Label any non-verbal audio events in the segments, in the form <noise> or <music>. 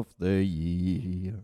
of the year.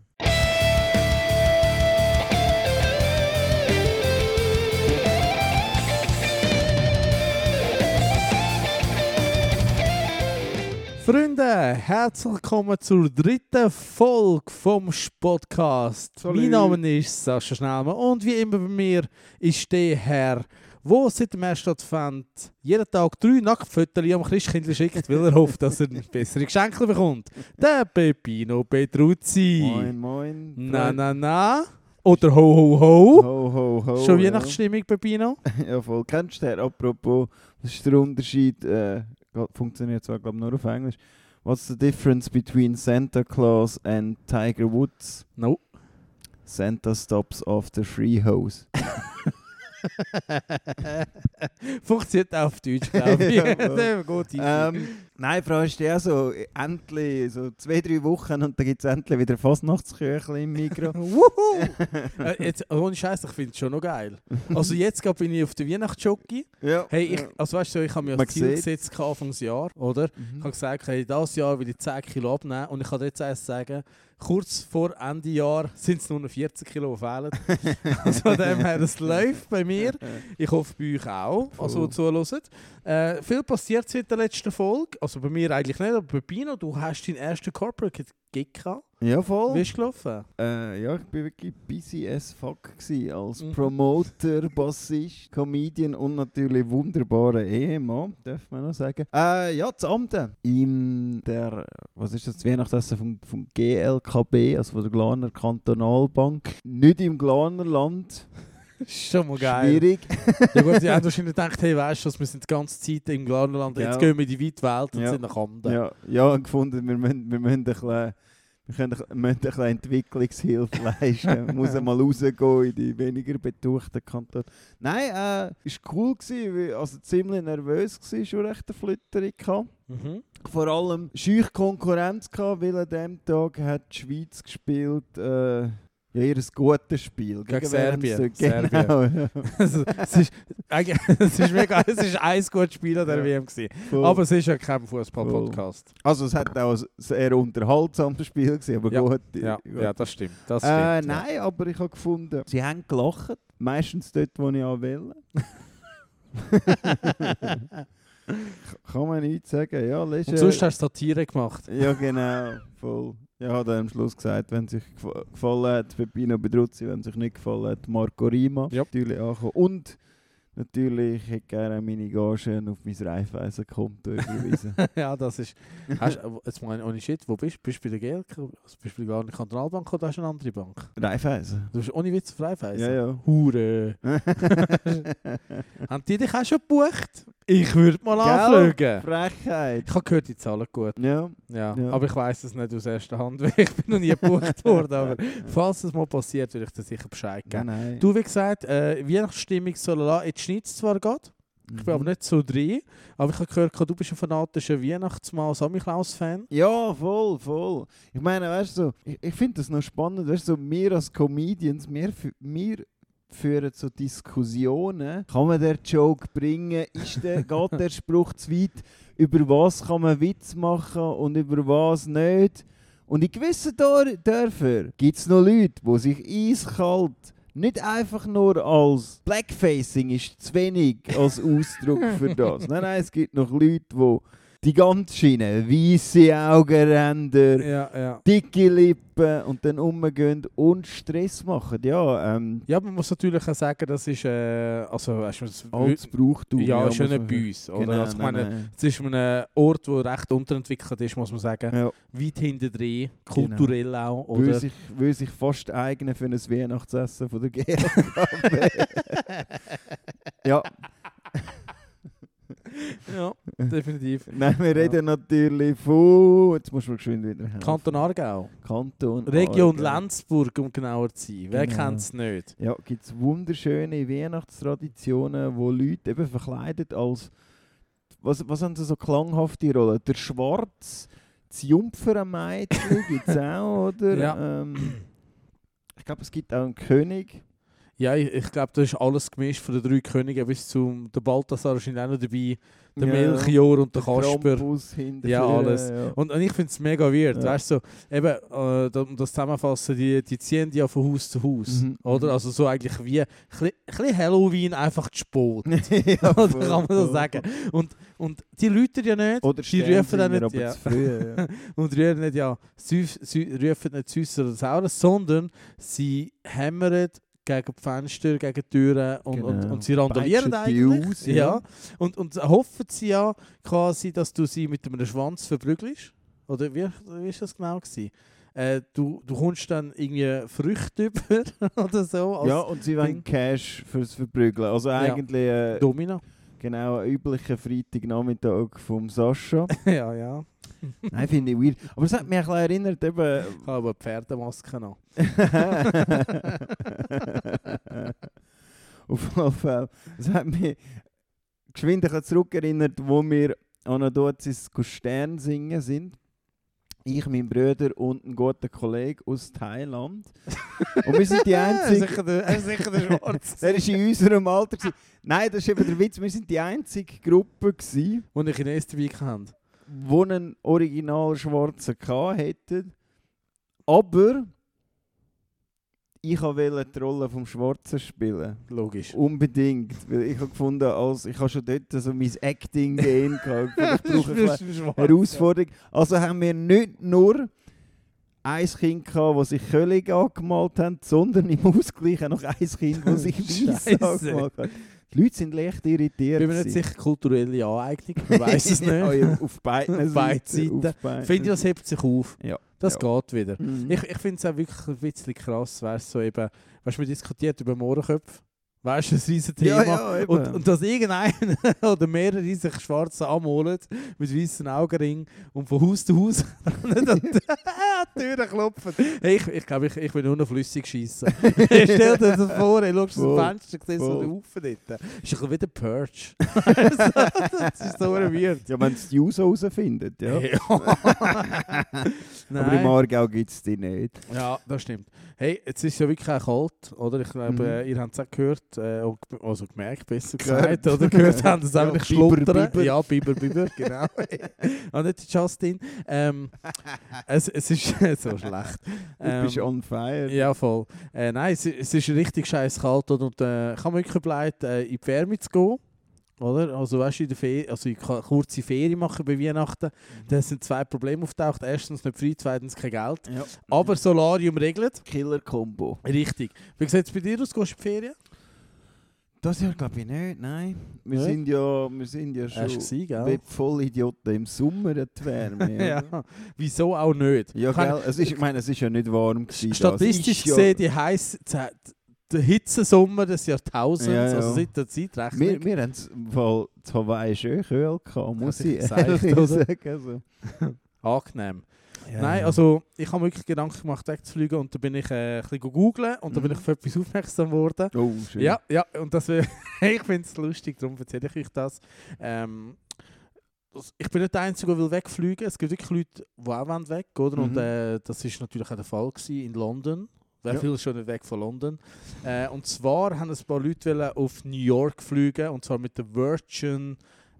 Freunde, herzlich willkommen zur dritten Folge vom Podcast. Mein Name ist Sascha Schnellmann und wie immer bei mir ist der Herr, wo seit dem ersten Advent jeden Tag drei Nacktfotos am Christkindl schickt, weil er hofft, dass er <laughs> bessere Geschenke bekommt. Der Peppino Petruzzi. Moin, moin. Na, na, na. Oder ho, ho, ho. Ho, ho, ho. Schon ja. Weihnachtsstimmung, Peppino? <laughs> Ja, voll. Kennst du den? Apropos, was ist der Unterschied? Äh, funktioniert zwar, glaube nur auf Englisch. What's the difference between Santa Claus and Tiger Woods? No. Santa stops after free hose. <laughs> Funktioniert auch auf Deutsch, glaube ich. <laughs> Ja, <laughs> easy. ähm, nein, Frau ist ja so, endlich, so zwei, drei Wochen und dann gibt es endlich wieder Fastnachtsküchel im Mikro. <laughs> Wuhu! äh, jetzt, ohne Scheiß, ich finde es schon noch geil. Also jetzt grad bin ich auf der Weihnachtsjockey. ja. Hey, ich, also weißt du, ich habe mir als Ziel gesetzt gehabt Anfangsjahr, oder? Ich Mhm. habe gesagt, hey, dieses Jahr will ich 10 Kilo abnehmen und ich kann jetzt erst sagen, kurz vor Ende Jahr sind es nur noch 40 Kilo, die fehlen. <laughs> also von dem her, es läuft bei mir. Ich hoffe bei euch auch, also zuhören. Äh, viel passiert seit der letzten Folge. Also bei mir eigentlich nicht, aber bei Pino, du hast deinen ersten Corporate Gig gehabt. Ja, voll. Wie ist gelaufen? Äh, ja, ich bin wirklich busy as fuck gewesen, als Mhm. Promoter, <laughs> Bassist, Comedian und natürlich wunderbarer Ehemann, darf man noch sagen. Äh, ja, das Amten. In der, was ist das, das Weihnachtsessen vom, vom GLKB, also von der Glarner Kantonalbank. Nicht im Glarnerland. ist <laughs> schon mal geil. Schwierig. <laughs> Ja gut, sie haben wahrscheinlich gedacht, hey, weißt du, wir sind die ganze Zeit im Glarnerland, jetzt Ja. gehen wir in die weite Welt und Ja. sind nach Amden. Ja, ja, und gefunden, wir müssen, wir müssen ein bisschen... Wir können, müssen ein bisschen Entwicklungshilfe leisten. Man muss <laughs> mal rausgehen in die weniger betuchten Kantone. Nein, äh, es war cool. Gewesen, weil- also ziemlich nervös war, schon recht eine Flitterung. gehabt. Mhm. Vor allem scheuch Konkurrenz gehabt, weil an dem Tag hat die Schweiz gespielt, äh, ja, ihr gutes Spiel. Gegen sie Serbien. dort- Genau, <laughs> also, es, ist, <laughs> es ist mega, es ist ein gutes Spiel an der Ja. WM gewesen. Voll. Aber es ist ja kein Fußball-Podcast. also es hat auch ein sehr unterhaltsames Spiel gewesen, aber Ja, gut. Ja, gut. ja, das stimmt. Das Äh, stimmt ja. nein, aber ich habe gefunden, sie haben gelacht. Meistens dort, wo ich auch will. <laughs> Kann man nicht sagen. Ja, Und sonst hast du Satire gemacht. ja genau, voll. Ja, hat er am Schluss gesagt, wenn sich gef- gefallen hat, Peppino Bedruzzi, wenn sich nicht gefallen hat, Marco Rima. Ja. Natürlich angekommen. Und natürlich hätte ich gerne meine Gagen auf mein Reifeisenkonto überwiesen. <laughs> ja, das ist... Hast, jetzt meine ich, ohne Shit, wo bist du? Bist du bei der GLK? Also bist du bei der Kantonalbank oder hast du eine andere Bank? Reifeisen? Du bist ohne Witz auf Raiffeisen? Ja, ja. Hure. <laughs> Haben die dich auch schon gebucht? Ich würde mal anfragen. Frechheit. Ich habe gehört, die zahlen gut. Ja. Ja, Ja. aber ich weiß es nicht aus erster Hand, <laughs> weil ich bin noch nie gebucht worden. Aber falls es mal passiert, würde ich dir sicher Bescheid Nein, geben. nein. Du, wie gesagt, äh, Weihnachtsstimmung soll la. Jetzt schneit es zwar gerade, ich bin aber Mhm. nicht so drin, aber ich habe gehört, du bist ein fanatischer Weihnachtsmann, Samichlaus-Fan. Ja, voll, voll. Ich meine, weißt du, ich, ich finde das noch spannend, weißt du, wir als Comedians, wir, wir führen so Diskussionen. Kann man den Joke bringen? Ist der, <laughs> geht der Spruch zu weit? Über was kann man Witz machen und über was nicht? Und in gewissen Dörfern gibt es noch Leute, die sich eiskalt nicht einfach nur als Blackfacing ist zu wenig als Ausdruck für das. <laughs> Nein, nein, es gibt noch Leute, die die ganze Schiene, weisse Augenränder, Ja, ja. dicke Lippen und dann umgehen und Stress machen. Ja, ähm, Ja, man muss natürlich auch sagen, das ist, äh, also, weißt du, das altes Brauchtum. ja, ja sagen. uns, oder? Genau, also, ich meine, nein. es ist ein Ort, der recht unterentwickelt ist, muss man sagen. Ja, Weit hinten drin, kulturell auch, würde oder? sich, würde sich fast eignen für ein Weihnachtsessen von der <laughs> GLKB. <laughs> ja, <laughs> ja, <laughs> definitiv. nein, wir reden natürlich von... Jetzt muss man geschwind wieder helfen. Kanton Aargau. Kanton Region Aargau. Lenzburg, um genauer zu sein. Wer Genau. kennt es nicht? Ja, gibt es wunderschöne Weihnachtstraditionen, wo Leute eben verkleidet als. Was, was haben sie so klanghafte Rollen? Der Schwarz, das Jungfernmädchen gibt es <laughs> auch, oder? Ja. Ähm, ich glaube, es gibt auch einen König. Ja, ich, ich glaube, das ist alles gemischt von den drei Königen bis zum der Balthasar wahrscheinlich auch noch dabei, der Ja. Melchior und der Der Kasper. Ja, alles. Ja. Und, und ich finde es mega weird, Ja. weißt du, so, eben, äh, um das zusammenfassen, die, die ziehen ja von Haus zu Haus, Mhm, oder? mhm. Also so eigentlich wie, ein bisschen- Halloween einfach zu spät. <laughs> <laughs> ja, Oder voll, kann man so sagen. Und, und die Leute ja nicht, Oder die rufen dann nicht, ja. früh. Ja. <laughs> und rufen nicht, ja, Süß- Sü- rufen nicht Süß oder Saures, sondern sie hämmern gegen die Fenster, gegen die Türen und, und, Genau. und sie randalieren eigentlich. aus, ja. ja. Und, und hoffen sie ja quasi, dass du sie mit einem Schwanz verprügelst. Oder wie, wie ist das genau gewesen? Äh, du, du kommst dann irgendwie Früchte <laughs> über oder so als ja, und sie wollen. Cash fürs Verprügeln. Also eigentlich äh, Domino. Genau ein üblicher Freitagnachmittag vom Sascha. <laughs> ja, ja. Nein, finde ich weird. Aber es hat mich ein bisschen erinnert, eben... Ich habe eine Pferdemaske noch. <laughs> Auf jeden Fall. Es hat mich geschwind zurückerinnert, wo wir an einer Dozis Stern singen sind. Ich, mein Bruder und ein guter Kollege aus Thailand. <laughs> Und wir sind die einzigen... sicher der, er ist sicher der Schwarz. <laughs> Er war in unserem Alter. gewesen. Nein, das ist eben der Witz. Wir sind die einzige Gruppe, gewesen, Und eine Chines dabei hatten. die einen original Schwarzen hätten. Aber ich wollte die Rolle vom Schwarzen spielen. Logisch. Unbedingt. Weil ich habe gefunden, als, ich habe schon dort so mein Acting-Gehen <laughs> gehabt. Ich brauche eine Herausforderung. Also haben wir nicht nur ein Kind gehabt, das sich völlig angemalt hat, sondern im Ausgleich auch noch ein Kind, das sich <laughs> Scheisse. angemalt hat. Die Leute sind leicht irritiert. Bin mir nicht sicher, kulturelle Aneignung. <laughs> Ich weiß es nicht. Auf beiden Seiten. Seiten. Auf beiden Finde ich, das hebt sich auf. Ja. Das Ja. geht wieder. Mhm. Ich, ich finde es auch wirklich ein bisschen krass, du, so eben, weißt du, wir diskutiert über Mohrenköpfe. Weißt du, ein riesen Thema. Ja, ja, und, und dass irgendeiner <laughs> oder mehrere sich schwarz anmalen mit weißen Augenring und von Haus zu Haus <laughs> rennen und an die <laughs> Türen klopfen. Hey, ich ich glaube, ich, ich will nur noch flüssig schießen. Stell dir das vor, ey, schaust du aus dem Fenster, siehst so den Haufen dort. Ist ein bisschen wie der Purge. das ist so weird. ja, wenn es die User herausfindet, ja. Aber im. Aargau gibt es die nicht. Ja, das stimmt. Hey, jetzt ist ja wirklich auch kalt, oder? Ich glaube, Mhm. äh, ihr habt es auch gehört, und gem- also gemerkt, besser Gehört. gesagt, oder <laughs> gehört haben es Ja, einfach. Biber. Ja, Biber, Biber, genau. <laughs> Auch nicht Justin. Ähm, es, es ist <laughs> so schlecht. Du bist Ähm, on fire. ja, voll. Äh, nein, es, es ist richtig scheiß kalt und äh, ich habe mir überlegt, äh, in die Wärme zu gehen. Oder? Also, weißt du, in der Ferien, also ich kann kurze Ferien machen bei Weihnachten. Da sind zwei Probleme auftaucht. Erstens nicht frei, zweitens kein Geld. Ja. Aber Solarium regelt. Killer-Kombo. Richtig. Wie sieht es bei dir aus? Gehst du in die Ferien? Das Jahr glaube ich nicht, nein. Wir, Ja. sind ja, wir sind ja schon gesehen, gell? wie Vollidioten im Sommer die Wärme. <laughs> Ja. Wieso auch nicht? Ja, Kann- gell? Es ist, ich meine, es ist ja nicht warm gewesen. Statistisch ist ja- gesehen, die heiß, der Hitzesommer des Jahrtausends, Ja, ja. also seit der Zeitrechnung. Wir, wir haben es Fall zu Hawaii schön kühl gehabt, muss ich ehrlich sagen. Also. <laughs> Angenehm. Ja, Nein, also ich habe mir wirklich Gedanken gemacht, wegzufliegen und da bin ich äh, ein bisschen googeln und da bin Mhm. ich auf etwas aufmerksam geworden. Oh, schön. Ja, ja, und das <laughs> ich finde es lustig, darum erzähle ich euch das. Ähm, das- ich bin nicht der Einzige, der will wegfliegen. Es gibt wirklich Leute, die auch wollen weg oder? Und Mhm. äh, das ist natürlich auch der Fall gewesen in London. Wer Ja. will schon nicht weg von London? Äh, und zwar haben ein paar Leute wollen auf New York fliegen und zwar mit der Virgin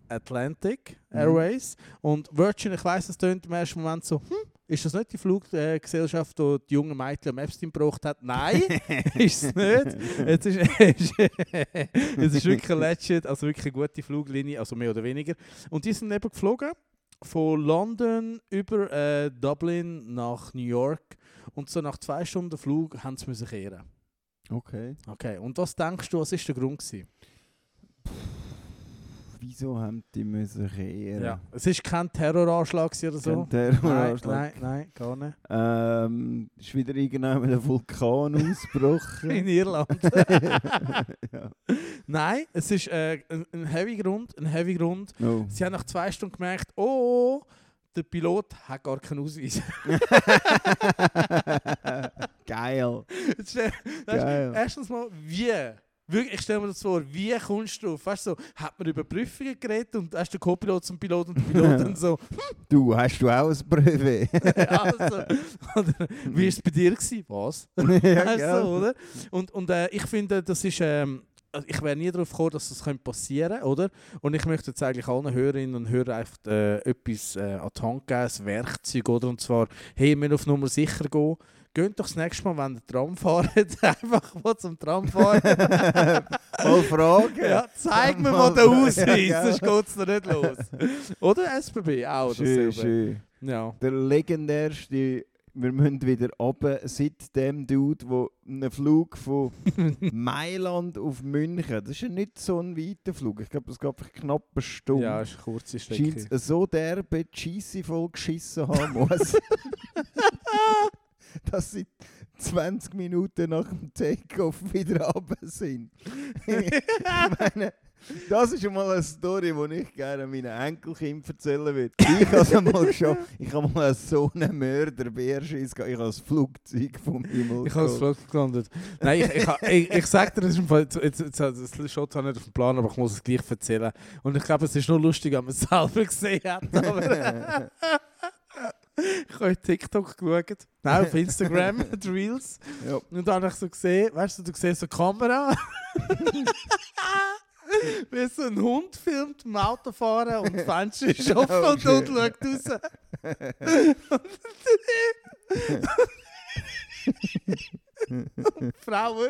Atlantic Mhm. Airways. Und Virgin, ich weiß, es tönt im ersten Moment so, hm, ist das nicht die Fluggesellschaft, die die jungen Mädchen am Epstein gebraucht hat? Nein, <laughs> ist es nicht. Jetzt <laughs> ist, es ist wirklich ein legit, also wirklich eine gute Fluglinie, also mehr oder weniger. Und die sind eben geflogen von London über äh, Dublin nach New York und so nach zwei Stunden Flug haben sie müssen kehren. Okay. Okay, und was denkst du, was ist der Grund gewesen? Wieso haben die müssen kehren? Ja, es ist kein Terroranschlag oder so. Kein Terroranschlag. Nein, nein, nein, gar nicht. Ähm, ist wieder irgendjemand ein Vulkan ausgebrochen? <laughs> In Irland. <laughs> ja. nein, es ist äh, ein, ein heavy Grund, ein heavy Grund. Oh. Sie haben nach zwei Stunden gemerkt, oh, der Pilot hat gar keinen Ausweis. <laughs> Geil. Geil. Erstens mal, wie Wirklich, ich stelle mir das vor, wie kommst du drauf? Weißt so, hat man über Prüfungen geredet und hast du Co-Pilot zum Pilot und Pilot dann so, <laughs> Du, hast du auch ein Brevet? <laughs> also, oder, wie war es bei dir? Gewesen? Was? <laughs> ja, gell? du, oder? Und, und äh, ich finde, das ist. Ähm, also ich wäre nie darauf gekommen, dass das könnte passieren oder? Und ich möchte jetzt eigentlich allen Hörerinnen und Hörern einfach äh, etwas äh, an die Hand geben, ein Werkzeug, oder? Und zwar, hey, wir müssen auf Nummer sicher gehen. Geht doch das nächste Mal, wenn ihr Tram fahrt, <laughs> einfach mal zum Tram fahren. <laughs> Mal fragen. ja, zeig mir Mal- mal den Ausweis, <laughs> Ja, sonst geht es noch nicht los. Oder SBB auch. Schön, schön. Ja. Der legendärste, wir müssen wieder runter, seit dem Dude, der einen Flug von Mailand auf München, das ist ja nicht so ein weiter Flug, ich glaube, das einfach knapp eine Stunde. ja, ist eine kurze Strecke. Scheint so derbe Scheisse voll geschissen haben muss, <laughs> dass sie 20 Minuten nach dem Takeoff wieder runter sind. <laughs> ich meine, das ist schon mal eine Story, die ich gerne meinen Enkelkindern erzählen würde. Ich habe mal geschafft. Ich habe mal so einen Mörder Bärschiss gehabt. Ich habe das Flugzeug vom Himmel Ich habe das geholt. Flug gelandet. Nein, ich, ich, ich, ich sage dir, das ist im Fall, jetzt, jetzt, jetzt, das steht zwar nicht auf dem Plan, aber ich muss es gleich erzählen. Und ich glaube, es ist nur lustig, wenn man es selber gesehen hat. <laughs> <laughs> Ich habe TikTok geschaut. Nein, auf Instagram, <laughs> die Reels. ja. Und dann habe ich so gesehen, weißt du, du siehst so die Kamera. <laughs> Wie so ein Hund filmt im Autofahren und das Fenster ist offen Oh, und dort schön. schaut raus. Und die Frau,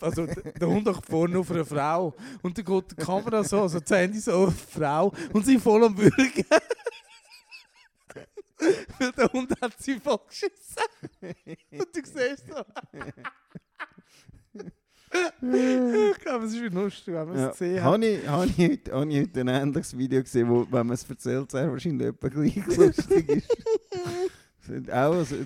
also der Hund auch vorne auf eine Frau und dann geht die Kamera so, also das Handy so auf die Frau und sie voll am Würgen. <laughs> Weil der Hund hat sie voll geschissen. Und du siehst so. <laughs> ich glaube, es ist lustig, wenn man es Ja. gesehen hat. Habe ich, habe, ich heute, habe ich heute ein ähnliches Video gesehen, wo, wenn man es erzählt, sehr wahrscheinlich etwa gleich <laughs> lustig ist. Auch, also,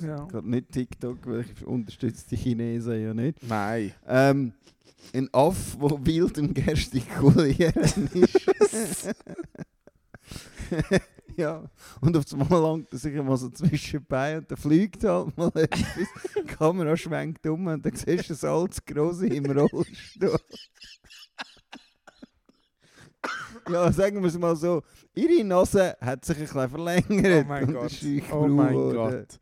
Ja. nicht TikTok, weil ich unterstütze die Chinesen ja nicht. Nein. Ähm, ein Aff, der wild im Gestikulieren ist. <laughs> ja, und auf einmal langt er sich mal so zwischen die Beine und dann fliegt halt mal <laughs> etwas. Die Kamera schwenkt um und dann siehst du das als Grosse im Rollstuhl. <laughs> ja, sagen wir es mal so, ihre Nase hat sich ein bisschen verlängert. Oh mein Gott. Oh mein. Gott.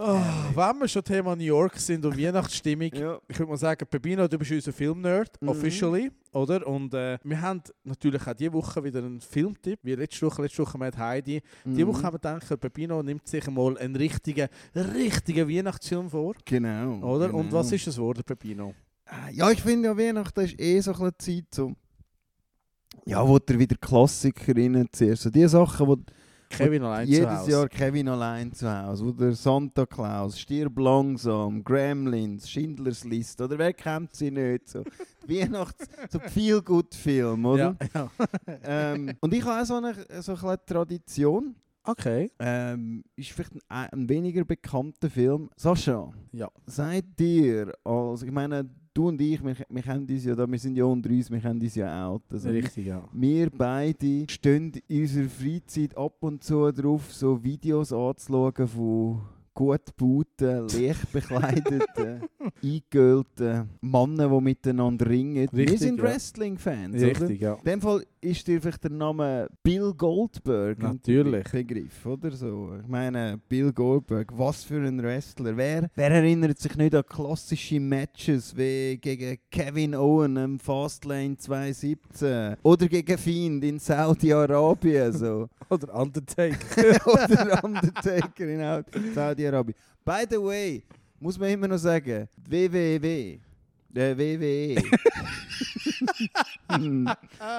Oh, wenn wir schon Thema New York sind und <laughs> Weihnachtsstimmung, Ja. ich würde mal sagen, Pepino, du bist unser Filmnerd, Mhm. officially, oder? Und äh, wir haben natürlich auch diese Woche wieder einen Filmtipp, wie letzte Woche, letzte Woche mit Heidi. Diese Mhm. Woche haben wir gedacht, Pepino nimmt sich mal einen richtigen, richtigen Weihnachtsfilm vor, Genau. oder? genau. Und was ist es geworden, Pepino? Ja, ich finde ja, Weihnachten ist eh so eine Zeit, so, ja, wo du wieder Klassiker reinziehst. So die Sachen, wo Kevin allein zu jedes Hause. Jahr Kevin allein zu Hause, wo der Santa Claus, Stirb langsam, Gremlins, Schindlers Liste, oder wer kennt sie nicht? So, <laughs> Weihnachts-, so Feel-Good-Film, oder? Ja, ja. <laughs> Ähm, und ich habe auch so eine, so eine Tradition. Okay. Ähm, ist vielleicht ein, ein weniger bekannter Film. Sascha, Ja. seid ihr, also ich meine, du und ich, wir, wir kennen uns ja da, wir sind ja unter uns, wir kennen uns ja auch. Also Richtig, ja. wir beide stehen in unserer Freizeit ab und zu drauf, so Videos anzuschauen von gut gebauten, <laughs> leicht bekleideten, eingeölten Männern, die miteinander ringen. wir Richtig, sind ja. Wrestling-Fans, oder? Richtig, ja. In dem Fall ist dir vielleicht der Name Bill Goldberg Natürlich. Begriff, oder so? Ich meine, Bill Goldberg, was für ein Wrestler. Wer, wer erinnert sich nicht an klassische Matches wie gegen Kevin Owen im Fastlane 2017 oder gegen Fiend in Saudi-Arabien so. <laughs> Oder Undertaker. <laughs> oder Undertaker in Au- Saudi-Arabien. By the way, muss man immer noch sagen, WWW, äh, WWE.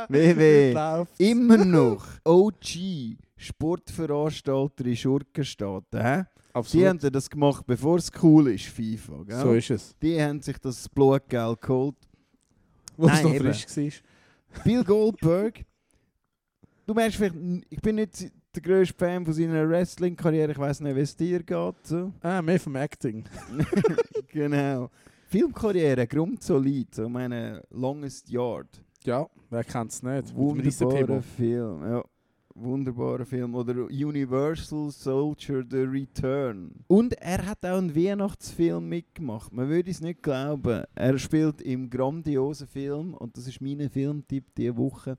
WWE. <laughs> Immer noch OG Sportveranstalter in Schurkenstaaten. Hä? Die Absolut. haben ja das gemacht, bevor es cool ist, FIFA. Gell? So ist es. Die haben sich das Blutgeld geholt. Nein, noch eben. frisch war. Bill Goldberg, du merkst vielleicht, ich bin nicht der grösste Fan von seiner Wrestling-Karriere, ich weiß nicht, wie es dir geht. So. Ah, mehr vom Acting. <laughs> genau. Filmkarriere, grundsolid, so meine Longest Yard. Ja, wer kennt es nicht? Wunderbarer. Film, ja. wunderbarer Film. Oder Universal Soldier The Return. Und er hat auch einen Weihnachtsfilm mitgemacht. Man würde es nicht glauben. Er spielt im grandiosen Film, und das ist mein Filmtipp diese Woche,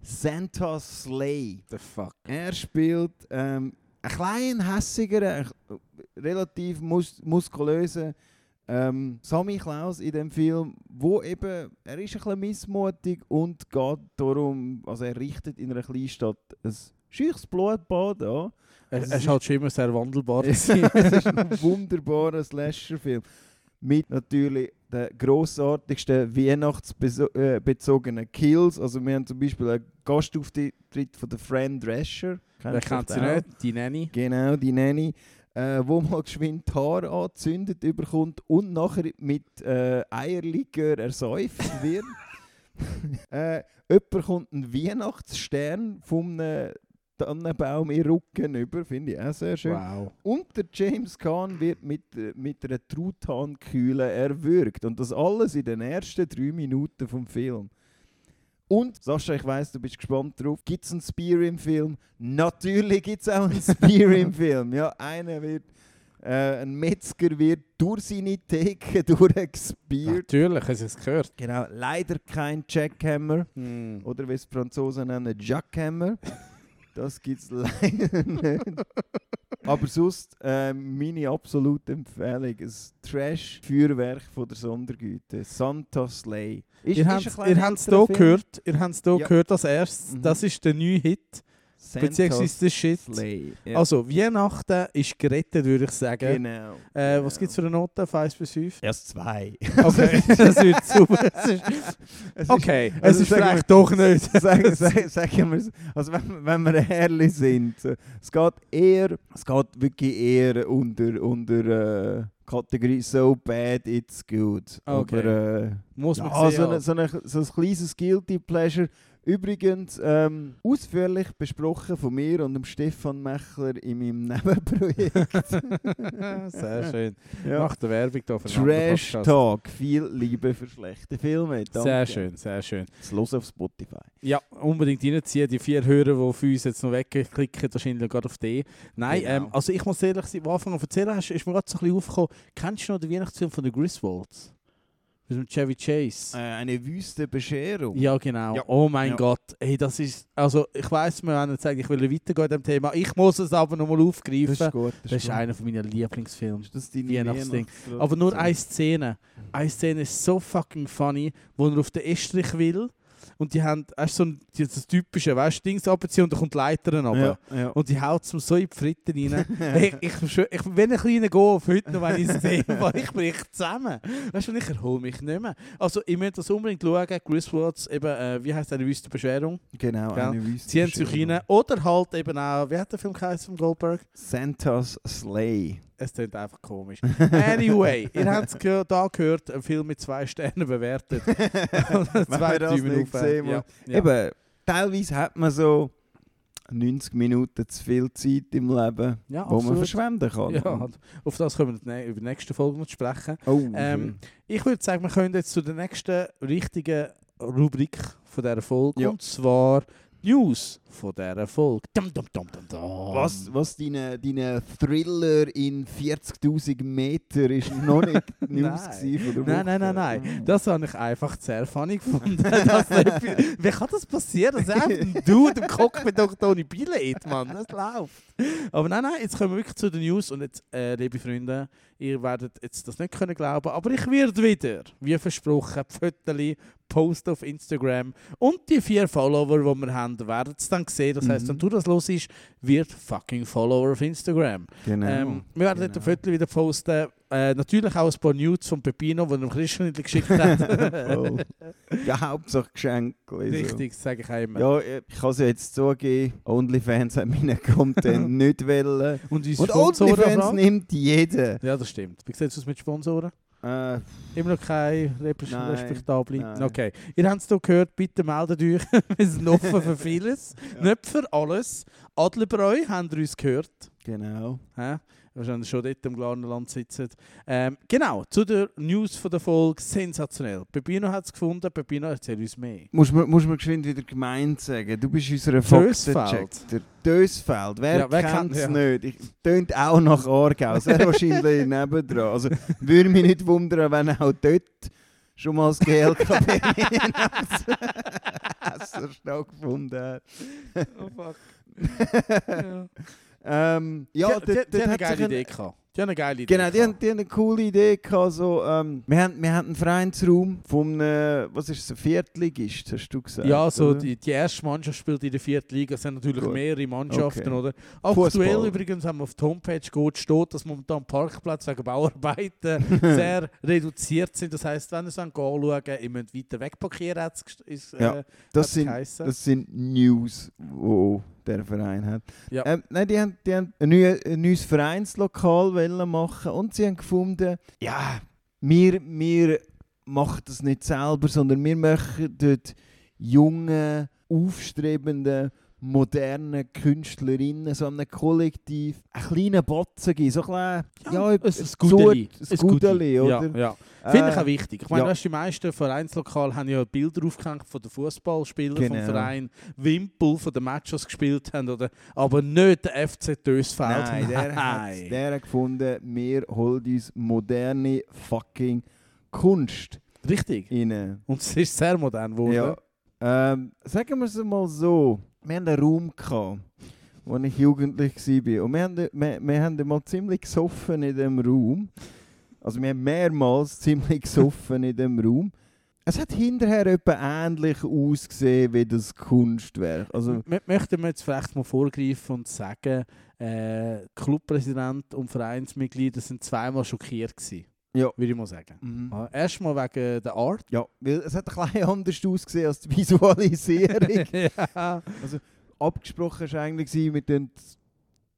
Santa Slay. The fuck. Er spielt ähm, einen kleinen, hässigeren, äh, relativ mus muskulösen ähm, Sammy Klaus in dem Film, wo eben, er ist ein bisschen missmutig und geht darum, also er richtet in einer Kleinstadt ein scheuches Blutbad an. Er, Also er es ist halt schon immer sehr wandelbar. <laughs> es ist ein wunderbarer Slasher-Film. Mit natürlich den grossartigsten weihnachtsbezogenen Kills. Also wir haben zum Beispiel einen Gastauftritt von der Fran Drescher. Wer Kennst du kennt sie nicht? Die Nanny. Genau, die Nanny, äh, wo mal <laughs> geschwind die Haare angezündet überkommt und nachher mit äh, Eierlikör ersäuft wird. <laughs> äh, jemand kommt einen Weihnachtsstern vom einem Tannenbaum in Rücken über, finde ich auch sehr schön. Wow. Und der James Caan wird mit, äh, mit einer Truthahnkühle erwürgt. Und das alles in den ersten drei Minuten vom Film. Und, Sascha, ich weiss, du bist gespannt drauf. Gibt es einen Spear im Film? Natürlich gibt es auch einen Spear im Film. Ja, einer wird, äh, ein Metzger wird durch seine Theke <laughs> durchgespiert. Natürlich, es gehört. Genau, leider kein Jackhammer. Hm. Oder wie es Franzosen nennen, Jackhammer. <laughs> Das gibt es leider nicht. Aber sonst äh, meine absolute Empfehlung: ein Trash-Feuerwerk von der Sondergüte. Santa Slay. Ist, Ihr habt habt's älterer hier gehört. Ihr habt es hier Ja. gehört als erstes. Mhm. Das ist der neue Hit. Beziehungsweise der Shit. Slay. Ja. Also, Weihnachten ist gerettet, würde ich sagen. genau. Äh, was genau. gibt es für eine Note? Von 1 bis 5? Erst zwei. Okay, <laughs> <laughs> das wird super. Es ist, Es ist- okay, es also ist sagen wir- vielleicht doch nicht. <laughs> Sagen, sagen, sagen wir es. Also wenn, wenn wir ehrlich sind, es geht eher, es geht wirklich eher unter, unter äh, Kategorie so bad it's good. Okay. Aber äh, Muss man ja, sehen. so, eine, so, eine, so ein kleines Guilty Pleasure. Übrigens ähm, ausführlich besprochen von mir und dem Stefan Mechler in meinem <laughs> Nebenprojekt. <laughs> Sehr schön. ja. Macht eine Werbung hier für Trash. Talk, viel Liebe für schlechte Filme. Danke. Sehr schön, sehr schön. Das los auf Spotify. Ja, unbedingt reinziehen. Die vier Hörer, die auf uns jetzt noch wegklicken, wahrscheinlich gerade auf die. Nein, Genau. ähm, also ich muss ehrlich sein, am Anfang erzählen hast, ist mir gerade so ein bisschen aufgekommen. Kennst du noch den Weihnachtsfilm von den Griswolds? Mit dem Chevy Chase? Äh, eine wüste Bescherung. Ja, genau. Ja. Oh mein Ja. Gott. Hey, das ist. Also, ich weiss, wir haben jetzt eigentlich weitergehen in dem Thema. Ich muss es aber nochmal aufgreifen. Das ist gut. Das ist einer von meiner Lieblingsfilme. Ist das deine Weihnachtsding. Aber nur eine Szene. Eine Szene ist so fucking funny, wo er auf den Estrich will. Und die haben erst so ein, das typische, weißt du, Dings abziehen und dann kommt die Leiter runter. Ja, ja. Und die haut es mir so in die Fritten rein. <laughs> ich, ich, schwör- ich, wenn ich kleiner gehe auf heute noch, wenn ich es sehe, weil <laughs> ich brich zusammen. Weißt du, und ich erhole mich nicht mehr. Also, ich möchte das unbedingt schauen. Griswolds, eben, äh, wie heißt eine wüste Beschwerung? genau, Ja. eine Wüste Ziehen sich rein. Oder halt eben auch, wie hat der Film geheißen von Goldberg? Santa's Slay. Es klingt einfach komisch. <laughs> Anyway, ihr habt es ge da gehört, ein Film mit zwei Sternen bewertet. <laughs> <laughs> Zwei nicht auf. sehen, ja, ja. Eben, teilweise hat man so 90 Minuten zu viel Zeit im Leben, ja, wo man verschwenden kann. Ja, auf das können wir ne- über die nächste Folge noch sprechen. Oh, Ähm, Ich würde sagen, wir können jetzt zu der nächsten richtigen Rubrik von dieser Folge. Ja. Und zwar News von dieser Folge. Dum, dum, dum, was, was deine, deine Thriller in 40.000 Meter ist noch nicht <laughs> News Nein. von der Nein, nein, nein, Woche. nein. Das habe ich einfach sehr funny gefunden. <laughs> nicht- Wie kann das passieren? Dass einfach ein Dude im Cockpit doch ohne Billett, Mann. Das läuft. Aber nein, nein, jetzt kommen wir wirklich zu den News. Und jetzt, äh, liebe Freunde, ihr werdet jetzt das nicht können glauben, aber ich werde wieder, wie versprochen, Fotos posten auf Instagram. Und die vier Follower, die wir haben, werden es dann sehen. Das heisst, Mhm. wenn du das los ist, wird fucking Follower auf Instagram. Genau. Ähm, wir werden genau. dort ein Foto wieder posten. Äh, natürlich auch ein paar Nudes von Pepino, die er Christian nicht geschickt hat. Voll. <laughs> ja, Hauptsache Geschenke. also. Richtig, das sage ich auch immer. Ja, ich kann es ja jetzt zugeben, OnlyFans hat meinen Content <laughs> nicht wollen. Und Und OnlyFans nimmt jeder. Ja, das stimmt. Wie sieht es aus mit Sponsoren? Äh, Immer noch kein respektable? nein. Okay. Ihr habt es hier gehört, bitte meldet euch. <laughs> Wir sind offen für vieles. Ja. Nicht für alles. Adlerbräu, habt ihr uns gehört? genau. Hä? Wahrscheinlich schon dort im Glarnerland sitzen. Ähm, genau, zu der News von der Folge, sensationell. Pepino hat es gefunden, Pepino erzählt uns mehr. Muss man, muss man geschwind wieder gemeint sagen. Du bist unser. Faktencheck. Der Dösfeld. Wer, Ja, wer kennt es ja. nicht? Ich, tönt auch nach Aargau. Sehr wahrscheinlich <laughs> nebendran. Also würde mich nicht wundern, wenn auch dort schon mal das GLKB Esser stattgefunden hat. Oh fuck. <laughs> ja. Ähm, ja, die, die, die eine hat sich geile Idee gehabt. Die haben eine geile Idee Genau, die haben, die haben eine coole Idee gehabt. So, ähm, wir, haben, wir haben einen Vereinsraum von einem, was ist es, ein Viertligist, hast du gesagt? Ja, so oder? die, die erste Mannschaft spielt in der vierten Liga. Es sind natürlich Gut. mehrere Mannschaften, Okay. oder? Aktuell übrigens haben wir auf der Homepage geht, steht, dass momentan Parkplätze wegen Bauarbeiten <laughs> sehr reduziert sind. Das heisst, wenn ihr es anschauen ihr müsst weiter wegparkieren, gest- ist, Ja, äh, das, sind, das sind News, die der Verein hat. Ja. Ähm, nein, die haben, die haben ein, neues, ein neues Vereinslokal machen und sie haben gefunden, ja, wir, wir machen das nicht selber, sondern wir möchten dort junge, aufstrebende, moderne Künstlerinnen, so einem Kollektiv, einen kleinen geben, so ein klein, ja, etwas ein Gudeli. Zut- ein Gudeli, oder? Ja, ja. Finde ich Äh, auch wichtig. Ich meine, ja. die meisten Vereinslokale haben ja Bilder aufgehängt von den Fußballspielern vom Genau. Verein Wimpel, von den Matches gespielt haben, oder? aber nicht der FC Dösfeld. Nein, der <laughs> hat, der hat gefunden, wir holen uns moderne fucking Kunst Richtig. rein. Und es ist sehr modern geworden. Ja, ähm, sagen wir es mal so, wir hatten einen Raum, gehabt, wo ich jugendlich war. Und wir haben, wir, wir haben mal ziemlich gesoffen in diesem Raum. Also wir haben mehrmals <laughs> ziemlich gesoffen in diesem Raum. Es hat hinterher etwa ähnlich ausgesehen wie das Kunstwerk. Also, möchten wir jetzt vielleicht mal vorgreifen und sagen, äh, Clubpräsident und Vereinsmitglieder sind zweimal schockiert gewesen. Ja. Würde ich mal sagen. mhm. Ja, Erstmal wegen der Art. Ja, weil es hat ein bisschen <laughs> anders ausgesehen als die Visualisierung. <laughs> ja. Abgesprochen war eigentlich, mit dem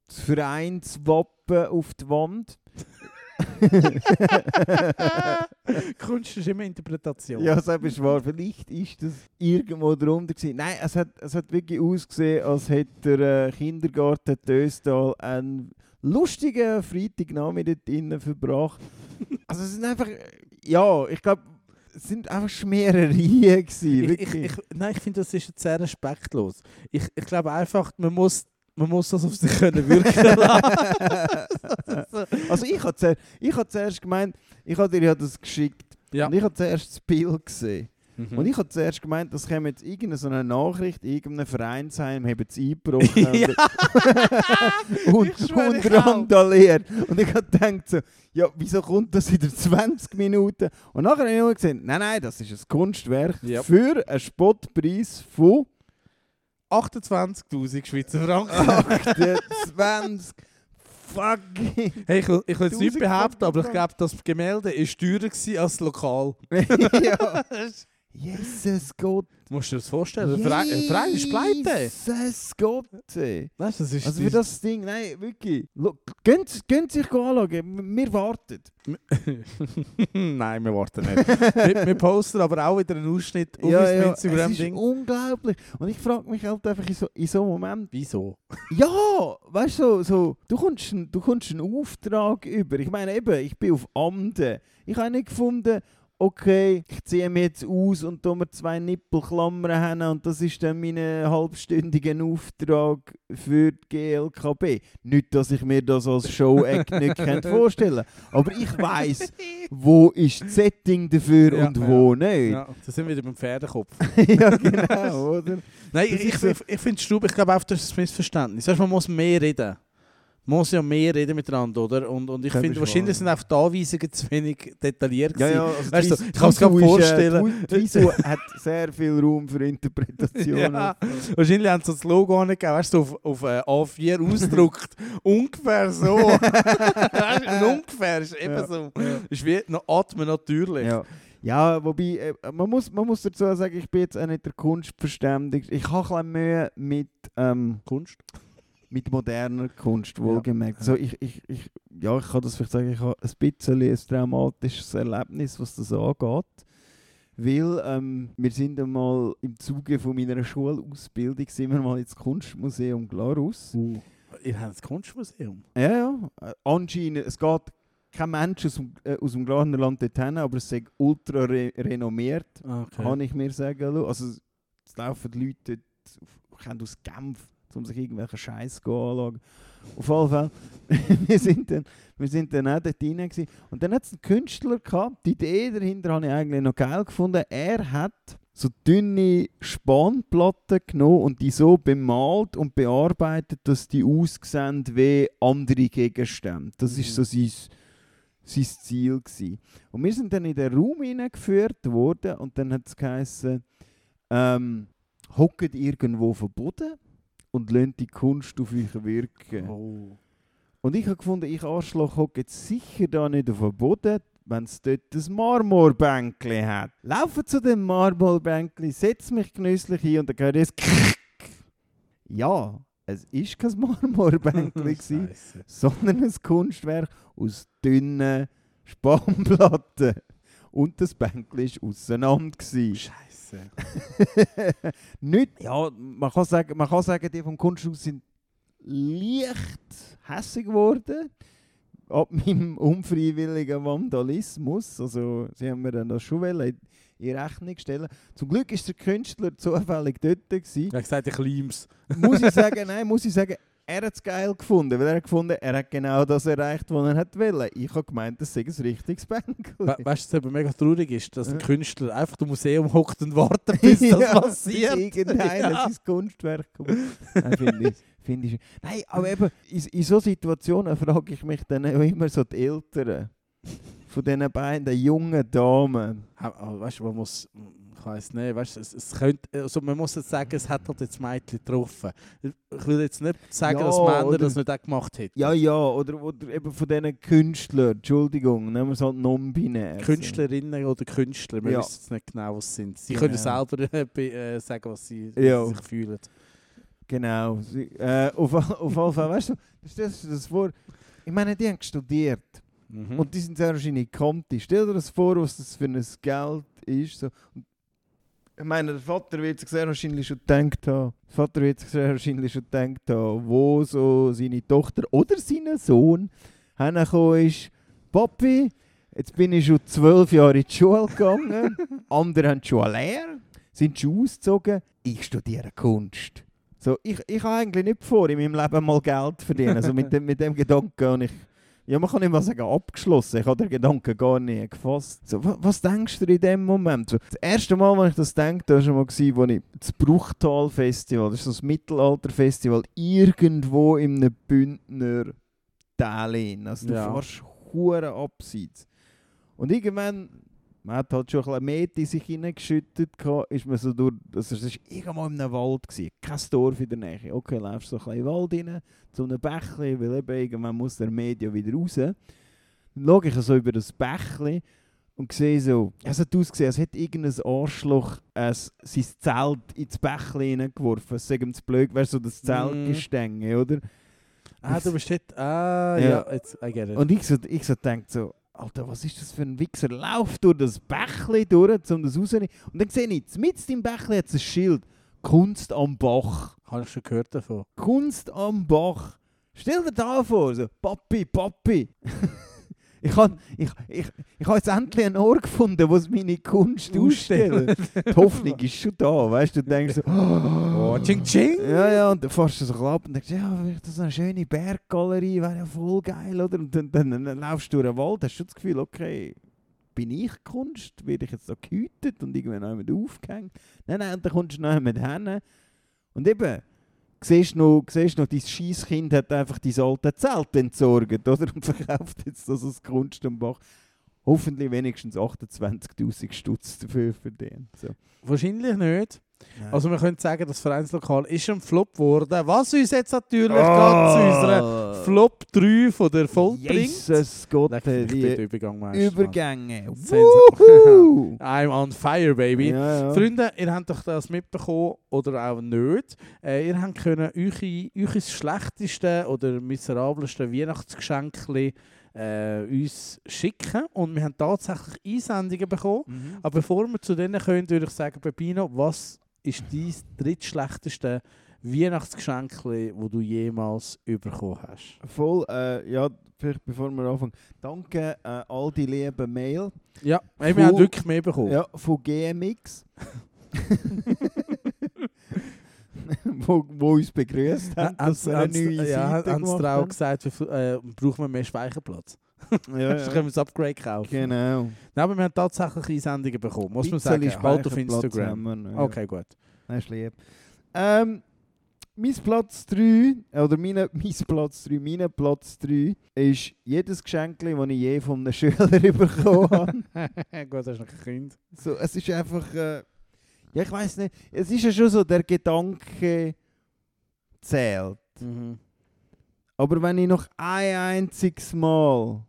das Vereinswappen auf die Wand. <laughs> Kunst ist immer Interpretation. ja, das ist wahr. Vielleicht ist das irgendwo drunter gewesen. Nein, es hat, es hat wirklich ausgesehen, als hätte der äh, Kindergarten Döstal einen lustigen Freitagnachmittag drinnen verbracht. Also es sind einfach, ja, ich glaube, es sind einfach Schmierereien <laughs> gewesen. Ich, ich, ich, nein, ich finde, das ist jetzt sehr respektlos. Ich, ich glaube einfach, man muss, man muss das auf sich <laughs> können wirken lassen. also ich habe zuerst, ich hab zuerst gemeint, ich habe dir ja das geschickt. ja. Und ich habe zuerst das Bild gesehen. Mhm. Und ich habe zuerst gemeint, das käme jetzt irgendeine so eine Nachricht, in irgendeinem Vereinsheim haben sie eingebrochen <laughs> Ja. <laughs> und, Ich und randaliert. Und ich habe gedacht so, ja, wieso kommt das in der 20 Minuten? Und nachher habe ich nur gesehen, nein, nein, das ist ein Kunstwerk Ja. für einen Spottpreis von 28'000 Schweizer Franken. <laughs> 28 fucking... Hey, ich will, ich will jetzt nicht 1000 behaupten, aber ich glaube, das Gemälde ist teurer als das Lokal. ja. Jesus Gott. Musst du dir das vorstellen? Der Verein, ist pleite. Jesus Gott. ey. Weißt, du, das ist Also für das Ding, nein, wirklich. Gehen Sie sich anschauen, wir warten. <laughs> Nein, wir warten nicht. wir, wir posten aber auch wieder einen Ausschnitt auf ja, unserem ja, Instagram-Ding. unglaublich. Und ich frage mich halt einfach in so, in so einem Moment, Wieso? ja, weißt du, so, so, du, kommst einen, du kommst einen Auftrag über. Ich meine eben, ich bin auf Amden. Ich habe nicht gefunden, okay, ich ziehe mir jetzt aus und tu mir zwei Nippelklammern hin und das ist dann mein halbstündiger Auftrag für die GLKB. Nicht, dass ich mir das als Show-Act nicht <laughs> vorstellen aber ich weiß, <laughs> wo ist das Setting dafür Ja, und wo nicht. Ja, da sind wir wieder beim Pferdekopf. <laughs> ja, genau, oder? Nein, Das ich, ich, ich, ich finde Stub, ich glaube auch, das ist ein Missverständnis. Weißt, man muss mehr reden. Man muss ja mehr reden miteinander, oder? Und, und ich finde, wahrscheinlich wahr. sind einfach die Anweisungen zu wenig detailliert Ja, ja, also Weißt du, ich kann es gerade Visu ist, vorstellen. Äh, Visu hat sehr viel Raum für Interpretationen. <laughs> Ja. Wahrscheinlich haben sie das Logo angegeben, weißt du, auf, auf äh, A4 ausgedruckt. <laughs> ungefähr so. <laughs> Ungefähr ist eben Ja. so. Ist wie noch atmen natürlich. Ja. Ja, wobei, äh, man, muss, man muss dazu sagen, ich bin jetzt auch nicht der Kunstverständigste. Ich habe ein bisschen Mühe mit, ähm, Kunst. Mit moderner Kunst, wohlgemerkt. Ja. So, ich, ich, ich, ja, ich kann das vielleicht sagen, ich habe ein bisschen ein traumatisches Erlebnis, was das angeht. Weil ähm, wir sind einmal im Zuge von meiner Schulausbildung sind wir mal ins Kunstmuseum Glarus. Uh. Ihr habt ein Kunstmuseum. Ja, ja. Äh, Anscheinend, es geht kein Mensch aus dem, äh, aus dem Glarnerland dorthin, aber es ist ultra re renommiert, Okay. kann ich mir sagen. Also es laufen die Leute kommen aus Genf, um sich irgendwelchen Scheiß anschauen. Auf jeden Fall, <laughs> wir sind dann, wir sind dann auch dort rein gewesen. Und dann hat es einen Künstler gehabt, die Idee dahinter habe ich eigentlich noch geil gefunden. Er hat so dünne Spanplatten genommen und die so bemalt und bearbeitet, dass die aussehen wie andere Gegenstände. Das ist so sein, sein Ziel gewesen. Und wir sind dann in den Raum hineingeführt worden und dann hat es geheißen, ähm, hockt irgendwo Boden und lasst die Kunst auf euch wirken. Oh. Und ich habe gefunden, ich Arschloch hocke jetzt sicher da nicht auf dem Boden, wenn es dort ein Marmorbänkli hat. Laufe zu dem Marmorbänkli, setze mich genüsslich hin und dann höre ich es <laughs> Ja, es ist kein <laughs> Marmorbänkli, <laughs> gewesen, sondern ein Kunstwerk aus dünnen Spanplatten. Und das Bänkli war auseinander. gewesen. Scheiße. <laughs> nicht, ja, man kann, sagen, man kann sagen, die vom Kunsthaus sind leicht hässig geworden. Ab meinem unfreiwilligen Vandalismus. Also, sie haben mir dann das schon wollen in Rechnung stellen. Zum Glück ist der Künstler zufällig dort. Gewesen. Er hat gesagt, ich liebe es. muss ich sagen, <laughs> nein, muss ich sagen, er hat es geil gefunden, weil er hat gefunden, er hat genau das erreicht, was er hat wollen. Ich habe gemeint, das sei ein richtiges Bänkli. We weißt du, was aber mega traurig ist, dass ein. Künstler einfach im Museum hockt und wartet, <laughs> bis das Ja, passiert. bis Irgendeiner Ja. sein Kunstwerk kommt. <laughs> Nein, finde ich, find ich. Nein, aber eben, in, in so Situationen frage ich mich dann auch immer so die Eltern von diesen beiden jungen Damen. Weißt du, man muss, ich weiß nicht, weißt es, es könnte, also man muss jetzt sagen, es hat halt jetzt Mädchen getroffen. Ich will jetzt nicht sagen, Ja, dass Männer oder- das nicht auch gemacht hätten. Ja, ja, oder, oder eben von diesen Künstlern, Entschuldigung, nehmen wir es halt non-binär. Künstlerinnen oder Künstler, wir Ja. wissen jetzt nicht genau, was sie sind. Sie Genau. können selber äh, äh, sagen, was sie, Ja. sich fühlen. Genau. Sie, äh, auf, <laughs> auf jeden Fall, weißt du, du dir das vor? Ich meine, die haben studiert. Mhm. Und die sind sehr wahrscheinlich Kanti. Stell dir das vor, was das für ein Geld ist. So. Und ich meine, der Vater wird sich sehr wahrscheinlich schon gedacht haben, der Vater wird sich sehr wahrscheinlich schon gedacht haben, wo so seine Tochter oder sein Sohn hergekommen ist. Papi, jetzt bin ich schon zwölf Jahre in die Schule gegangen, <laughs> andere haben die Schule leer, sind schon ausgezogen, ich studiere Kunst. So, ich, ich habe eigentlich nicht vor, in meinem Leben mal Geld zu verdienen. Also mit dem, mit dem Gedanken habe ich ja, man kann nicht mal sagen abgeschlossen. Ich habe den Gedanken gar nie gefasst. So, wa- was denkst du in dem Moment? So, das erste Mal, als ich das denke, war schon mal, als ich das Bruchtal-Festival, das ist so das Mittelalter-Festival, irgendwo in einem Bündner Tal. Also du Ja. fährst hure abseits. Und irgendwann, man hat halt schon ein bisschen Met in sich hineingeschüttet, ist man so durch, also es war irgendwo in einem Wald, gewesen, kein Dorf in der Nähe. Okay, läufst so ein bisschen in den Wald rein, zu einem Bächli, weil eben irgendwann muss der Media wieder raus. Dann schaue ich so über das Bächli und sehe so, es hat ausgesehen, als hätte irgendein Arschloch äh, sein Zelt ins Bächli hineingeworfen. Ihm zu blöd, du, so das Mhm. Zeltgestänge, oder? ah, du bist dort, ah, Ja. jetzt, I get it. Und ich so, ich so denke so, Alter, was ist das für ein Wichser? Lauf durch das Bächli durch, um das rauszunehmen. Und dann sehe ich, mit im Bächli hat es ein Schild. Kunst am Bach. Habe ich schon gehört davon. Kunst am Bach. Stell dir da vor, so, Papi, Papi. <laughs> ich habe ich, ich, ich hab jetzt endlich einen Ort gefunden, wo sie meine Kunst ausstellen. Die Hoffnung ist schon da, weißt du? Du denkst so, <laughs> Oh, ching ching! ja, ja, und dann fährst du so ab und denkst, ja, das ist eine schöne Berggalerie, wäre ja voll geil, oder? Und dann, dann, dann laufst du durch den Wald, hast du das Gefühl, okay, bin ich Kunst? Werde ich jetzt da gehütet und irgendwann noch jemand aufgehängt? Nein, nein, und dann kommst du noch jemand hin. Und eben, siehst noch, siehst noch, dein Scheisskind hat einfach dein alte Zelt entsorgt, oder? Und verkauft jetzt das als Kunst am Bach. Hoffentlich wenigstens 28'000 Stutz dafür verdienen. So. Wahrscheinlich nicht. Also wir können sagen, das Vereinslokal ist ein Flop geworden, was uns jetzt natürlich gerade zu unserer Flop 3 von der Folge bringt. Jesus Gott, Leck, ich bin der die Übergangmeister. Übergänge. Sensor- Wuhu! <laughs> I'm on fire, baby. Ja, ja. Freunde, ihr habt doch das mitbekommen oder auch nicht. Äh, ihr habt können euch, euch das schlechteste oder miserabelste Weihnachtsgeschenk äh, uns schicken und wir haben tatsächlich Einsendungen bekommen. Mhm. Aber bevor wir zu denen kommen, würde ich sagen, Pepino, was ist dein drittschlechteste Weihnachtsgeschenke, wo du jemals bekommen hast? Voll, äh, ja, vielleicht bevor wir anfangen. Danke äh, all die lieben Mail. Ja, hey, wir haben wirklich mehr bekommen. Ja, von GMX. <laughs> wo, wo uns begrüßt haben, Haben dass wir eine neue ja, haben sie auch haben. gesagt, äh, brauchen wir mehr Speicherplatz? Ja, Sonst <laughs> können wir das Upgrade kaufen. Genau. Nein, aber wir haben tatsächlich Einsendungen bekommen, muss man sagen. Halt auf Instagram. wir ja. Okay, gut. Das ist lieb. Ähm, mein Platz 3, oder meine, <laughs> mein Platz 3, mein Platz 3 ist jedes Geschenk, das ich je von einem <laughs> Schüler bekommen habe. gut, hast du noch ein Kind. So, es ist einfach, äh, ja ich weiß nicht, es ist ja schon so, der Gedanke zählt. Mhm. Aber wenn ich noch ein einziges Mal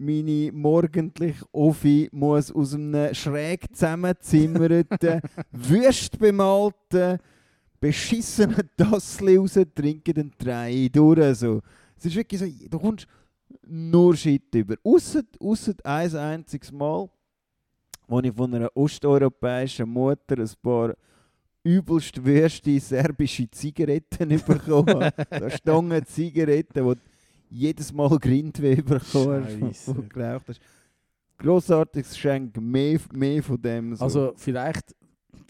meine morgendliche Offi muss aus einem schräg zusammenzimmerten, <laughs> wüst bemalten, beschissenen Tassel raus trinken, dann drehe ich durch. So. Es ist wirklich so, du kommst nur Shit über. Ausser, ausser ein einziges Mal, wo ich von einer osteuropäischen Mutter ein paar übelst wüste serbische Zigaretten <laughs> bekommen habe. Da Stangen Zigaretten, die jedes Mal Grindweh bekommen hast, <laughs> du geraucht hast. Grossartiges Geschenk, mehr, mehr von dem. So. Also vielleicht,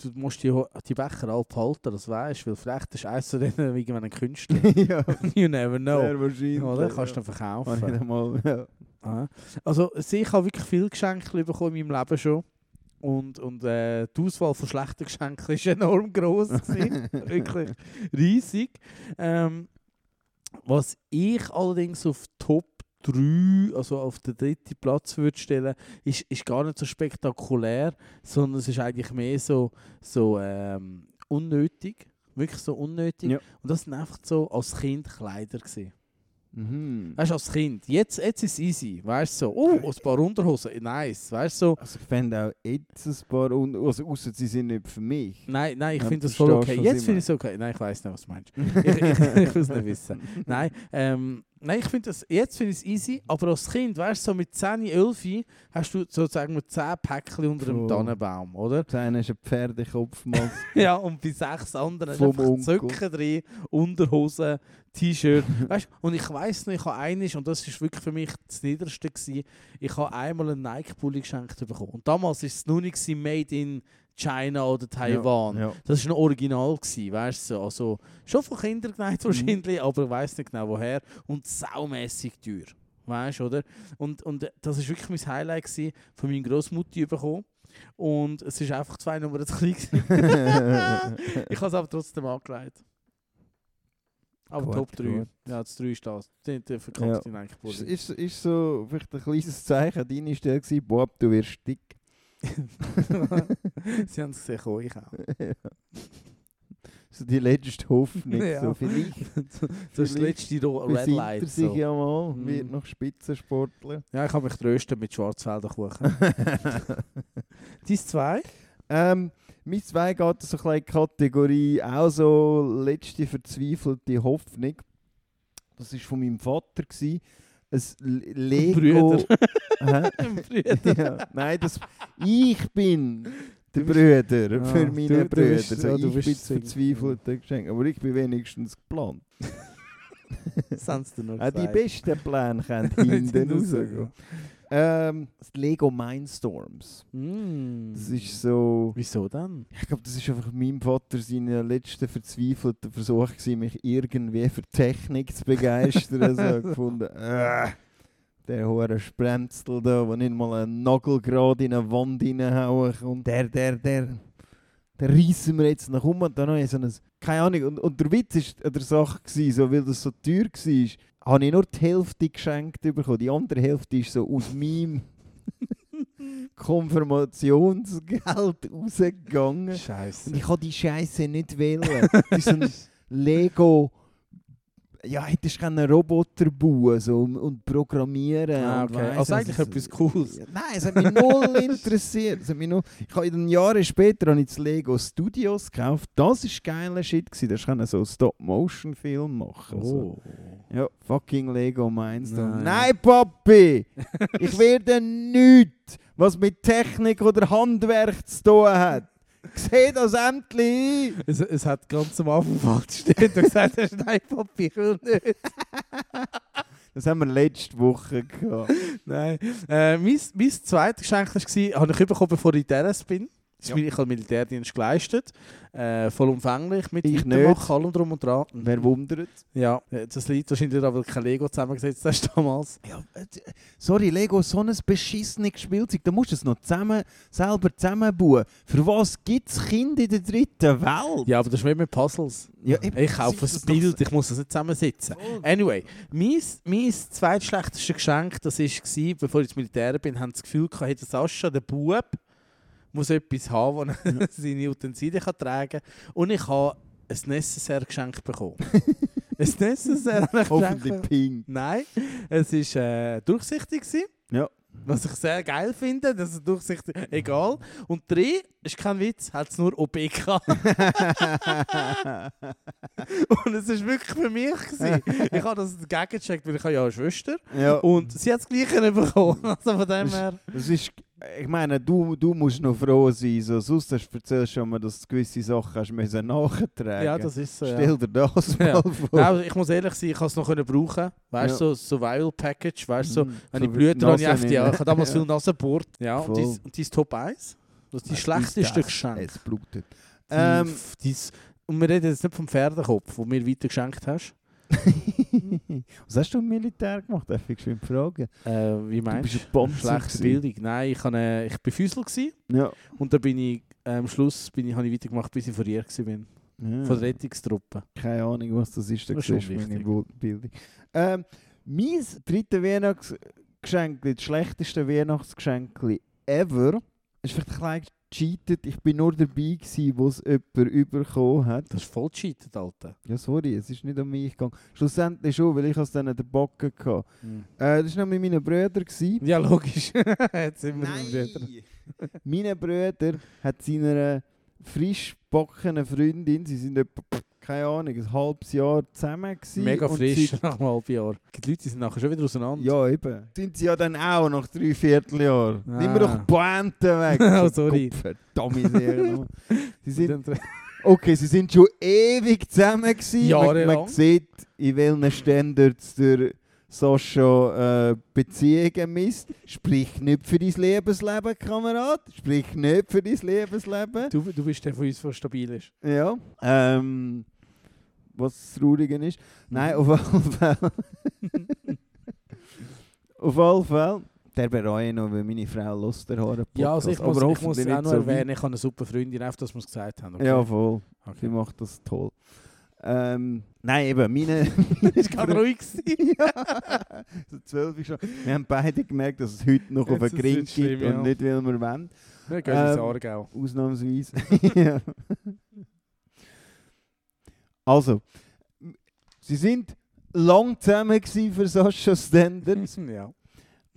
du musst die, die Becher alle behalten, das weißt du, weil vielleicht ist eins von denen irgendwann ein Künstler. <laughs> ja, <laughs> you never know. sehr wahrscheinlich. Oder? Kannst du ja. dann verkaufen. mal, ja. Ah. Also ich habe wirklich viele Geschenke bekommen in meinem Leben schon. Und, und äh, die Auswahl von schlechten Geschenken war enorm gewesen. wirklich riesig. Ähm, was ich allerdings auf Top 3, also auf den dritten Platz würde stellen, ist, ist gar nicht so spektakulär, sondern es ist eigentlich mehr so, so ähm, unnötig. Wirklich so unnötig. Ja. Und das sind einfach so als Kind Kleider. Gewesen. Mhm. Weißt du, als Kind, jetzt, jetzt ist es easy. Weißt du, so, oh, ein paar Unterhosen, nice. Weißt du, so, Also ich fände auch jetzt ein paar, un also ausser sie sind nicht für mich. nein, nein, ich finde das voll okay. Jetzt finde ich es okay. Nein, ich weiß nicht, was du meinst. ich ich, <laughs> ich will es nicht wissen. <laughs> Nein, ähm, nein ich finde das, jetzt finde ich es easy, aber als Kind, weißt du, so mit 10, 11 hast du sozusagen mit 10 Päckchen unter dem. Tannenbaum, oder? Das eine ist ein Pferdekopf, <laughs> Ja, und bei sechs anderen Vom einfach Onkel. Zöcken drin, Unterhosen, T-Shirt. weißt du, und ich weiss noch, ich habe eines, und das war wirklich für mich das Niederste, gewesen, ich habe einmal einen Nike-Pulli geschenkt bekommen. Und damals war es noch nicht made in China oder Taiwan. Ja, ja. Das war ein Original, gewesen, weißt du? so. Also, schon von Kindern geneigt wahrscheinlich, aber ich weiss nicht genau woher. Und saumässig teuer. Weißt du, oder? Und, und das war wirklich mein Highlight gewesen, von meiner Großmutter bekommen. Und es ist einfach zwei Nummern zu klein. <laughs> <laughs> ich habe es aber trotzdem angelegt. Aber Gut, Top 3. gut. Ja, das 3 ist das. Der, der Ja. verkackte ja. Ist, ist, ist so vielleicht ein kleines Zeichen an deiner Stelle gewesen, Bob, du wirst dick. <laughs> Sie haben es gesehen, ich auch. So die letzte Hoffnung. Ja. So vielleicht <laughs> Das ist das letzte Ro- Red er Light. sich So. ja mal, Mhm. wird noch Spitzensportler. Ja, ich habe mich trösten mit Schwarzwälder Kuchen. <laughs> Dein zwei? ähm, mein zwei geht so ein bisschen in die Kategorie auch so letzte verzweifelte Hoffnung. Das war von meinem Vater. Gewesen. Ein Lego... Brüder. <laughs> Brüder. ja, nein, das, ich bin der Du Brüder Ah, für du- meine du Brüder. bist- so, ja, du ich bist bin das Sing- verzweifelte Geschenk, aber ich bin wenigstens geplant. <laughs> Dir noch Auch die besten Pläne können <laughs> hinten rausgehen. Ähm, das Lego Mindstorms. Mm. Das ist so... Wieso dann? Ich glaube, das ist einfach meinem Vater sein letzter verzweifelter Versuch gewesen, mich irgendwie für Technik zu begeistern. also <laughs> gefunden, äh, der hohe Sprenzel da, der nicht mal einen Nagel gerade in eine Wand reinhauen kann. Der, der, der, der reissen wir jetzt nach um und dann ich so ein, keine Ahnung, und, und der Witz ist an der Sache gewesen, so, weil das so teuer war, habe ich nur die Hälfte geschenkt bekommen. Die andere Hälfte ist so aus meinem <laughs> Konfirmationsgeld rausgegangen. Scheiße. Und ich kann die Scheiße nicht wählen. <laughs> Das ist ein Lego. Ja, hättest du einen Roboter bauen so, und, und programmieren. Ah, und okay. weiss Also eigentlich etwas Cooles. Nein, es hat mich null <laughs> interessiert. Es hat mich null, ich habe dann Jahre später habe ich das Lego Studios gekauft. Das war geiler Shit. Gewesen. Da kannst du so Stop-Motion-Film machen. So. Oh. Ja, fucking Lego Mindstorm. Nein. Nein, Papi! <laughs> Ich werde nichts, was mit Technik oder Handwerk zu tun hat. <laughs> Seh das endlich! Es, es hat ganz am Anfang falsch stehen und gesagt, nein, Papi, ich will nicht. <laughs> Das haben wir letzte Woche gehabt. Nein. Äh, mein, mein zweites Geschenk war, habe ich bekommen, bevor ich in Terrace bin. Ja. Ich habe Militärdienst geleistet. Äh, vollumfänglich mit Ich Weitermachen, allem drum und dran. Wer wundert? Ja, äh, das liegt wahrscheinlich daran, weil kein Lego zusammengesetzt hast damals. Ja, äh, sorry, Lego ist so ein beschissenes Spielzeug. Da musst du es noch zusammen, selber zusammenbauen. Für was gibt es Kinder in der dritten Welt? Ja, aber das ist wie mit Puzzles. Ja, eben, Ich kaufe ein Bild, ich muss das nicht zusammensetzen. Voll. Anyway, mein, mein zweitschlechtestes Geschenk, das war, bevor ich ins Militär bin, haben das Gefühl gehabt, der Sascha, der Bub, muss etwas haben, wo <laughs> er seine Utensilien kann tragen kann. Und ich habe ein Necessaire-Geschenk bekommen. <laughs> ein Necessaire-Geschenk Hoffentlich pink. Nein, es war äh, durchsichtig. Gewesen. Ja. Was ich sehr geil finde, dass es durchsichtig Egal. Und drei, ist kein Witz, hat es nur gehabt. <laughs> Und es war wirklich für mich. Gewesen. Ich habe das gegengecheckt, weil ich habe ja eine Schwester. ja. Und sie hat das Gleiche bekommen. Also von dem her. Das ist, ich meine, du, du musst noch froh sein. So, sonst erzählst du schon mal, dass du gewisse Sachen hast müssen nachtragen Ja, das ist so. Ja. Stell dir das Ja. mal vor. Nein, ich muss ehrlich sein, ich kann es noch können brauchen. Weißt du, Ja. so Survival Package, weißt du, so, Mhm. wenn So ich Blüten habe, ich in- ich habe damals <laughs> Ja. viel Nasenbohrt. Ja, und dies, und dies Top 1. Das ist die Was schlechteste? Geschenk. Es blutet. Die- Ähm, dies, und wir reden jetzt nicht vom Pferdekopf, den mir weiter geschenkt hast. <laughs> Was hast du im Militär gemacht? Darf ich schön fragen? Äh, wie Du meinst bist du? ein Panzer Schlechte gewesen. Bildung. Nein, ich, habe, äh, ich bin Füsel gsi Ja. und dann bin ich äh, am Schluss bin ich, habe ich weitergemacht, bis ich gsi bin. ja. Von der Rettungstruppe. Keine Ahnung, was das ist. Da Das ist du meine Bildung. Ähm, mein drittes Weihnachtsgeschenk, das schlechteste Weihnachtsgeschenk ever, ist vielleicht ein bisschen gecheatet. Ich bin nur dabei, gewesen, wo es jemand bekommen hat. Das ist voll cheated, Alter. Ja, sorry, es ist nicht um mich gegangen. Schlussendlich schon, weil ich es dann den Backen hatte. Äh, das war noch mit meinen Brüdern. gewesen. Ja, logisch. <laughs> Jetzt sind wir wieder. Mein Bruder hat seiner frisch gebackenen Freundin, sie sind etwa, keine Ahnung, ein halbes Jahr zusammen gewesen. Mega frisch seit- <laughs> nach einem halben Jahr. Die Leute sind nachher schon wieder auseinander. Ja, eben. Sind sie ja dann auch nach drei Vierteljahren. Ah. Nimm mir doch die Pointe weg. <laughs> Oh, sorry. Verdammt. <laughs> sie sind, okay, sie sind schon ewig zusammen gewesen. Man, Jahrelang. man sieht, in welchen Standards der Sascha äh, Beziehungen misst. Sprich nicht für dein Lebensleben, Kamerad. Sprich nicht für dein Lebensleben. Du, du bist der von uns, der stabil ist. Ja. Ähm, was das Traurige ist. Nein, auf jeden Fall. <laughs> auf jeden Fall. Der bereue ich noch, weil meine Frau Lust der Haare Ja, also ich muss, Aber ich muss auch noch so erwähnen, ich habe eine super Freundin, einfach, dass wir es gesagt haben. Okay? Ja, voll. Sie okay. macht das toll. Ähm, nein, eben, <laughs> meine... Das kann ruhig sein. <laughs> ja. so zwölf ist schon. Wir haben beide gemerkt, dass es heute noch auf Jetzt ist Gring es schlimm, gibt und ja. nicht, weil wir wollen. Wir gehen ins Ähm, Aargau. Ausnahmsweise. <laughs> ja. Also, sie sind lang zusammen gewesen für Sascha Standards. ja.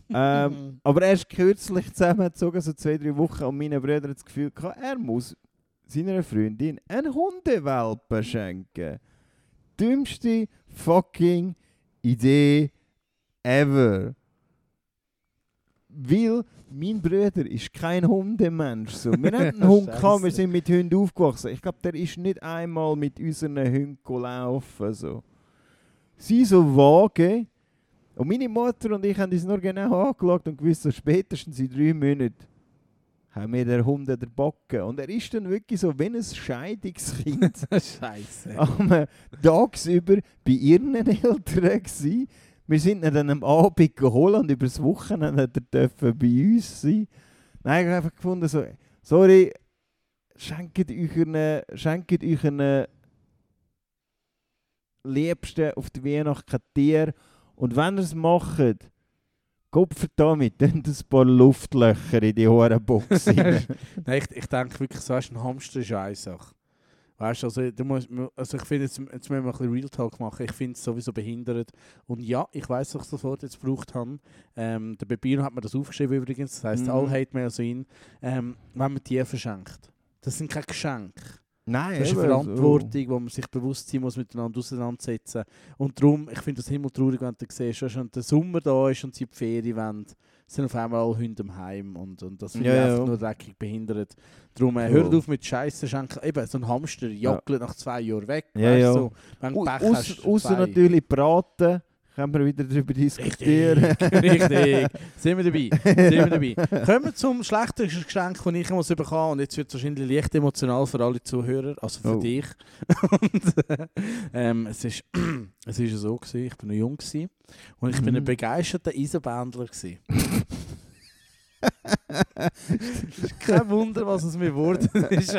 ähm, aber erst kürzlich zusammengezogen, so zwei, drei Wochen. Und meine Brüder das Gefühl gehabt, er muss seiner Freundin einen Hundewelpen schenken. Dümmste fucking Idee ever. Weil mein Bruder ist kein Hundemensch. So. Wir haben einen <laughs> Hund gehabt, wir sind mit Hunden aufgewachsen. Ich glaube, der ist nicht einmal mit unseren Hunden gelaufen. So. Sie so vage. Und meine Mutter und ich haben uns nur genau angeschaut und gewusst, so spätestens in drei Monaten haben wir den Hund an der Backe. Und er ist dann wirklich so wie ein Scheidungskind <laughs> Scheiße. am tagsüber bei ihren Eltern gsi. Wir sind ihn dann am Abend geholt und über das Wochenende er dürfen bei uns sein. Nein, ich habe einfach gefunden, so, sorry, schenkt euch einen, schenkt euch einen Liebsten auf die Weihnacht kein Tier. Und wenn ihr es macht, Kopf damit, dann ein paar Luftlöcher in die hohen Box rein. <laughs> Nein, ich, ich denke wirklich, so hast ein Hamster ist eine Sache. Weißt du, also, du musst, also ich finde, jetzt, jetzt müssen wir ein bisschen Real Talk machen. Ich finde es sowieso behindert. Und ja, ich weiß, dass ich Wort jetzt gebraucht habe. Ähm, der Bebino hat mir das aufgeschrieben übrigens. Das heisst, Mhm. all hate mail so in. Ähm, wenn man Tiere verschenkt. Das sind keine Geschenke. Nein, Das ist eine. Verantwortung, wo man sich bewusst sein muss, miteinander auseinandersetzen. Und darum, ich finde das himmeltraurig, wenn du siehst, dass schon der Sommer da ist und sie die Ferien wollen, sind auf einmal alle Hunde im Heim und, und das finde Ja, ja. nur dreckig behindert. Darum, äh, hört auf mit Scheiße schenken. Eben, so ein Hamster jockelt nach zwei Jahren weg. Ja, ja. So, wenn du Pech Außer hast, außer natürlich braten, können wir wieder darüber diskutieren. Richtig, richtig. <laughs> Sind wir dabei. Sind wir dabei. Kommen wir zum schlechtesten Geschenk, das ich muss bekommen und jetzt wird es wahrscheinlich leicht emotional für alle Zuhörer, also für Oh. dich. <laughs> und, äh, ähm, es ist, <clears throat> es ist so gewesen, ich bin noch jung gewesen, und ich bin ein Mhm. begeisterter Eisenbändler. <laughs> <laughs> Kein Wunder, was es mir geworden <laughs> ist.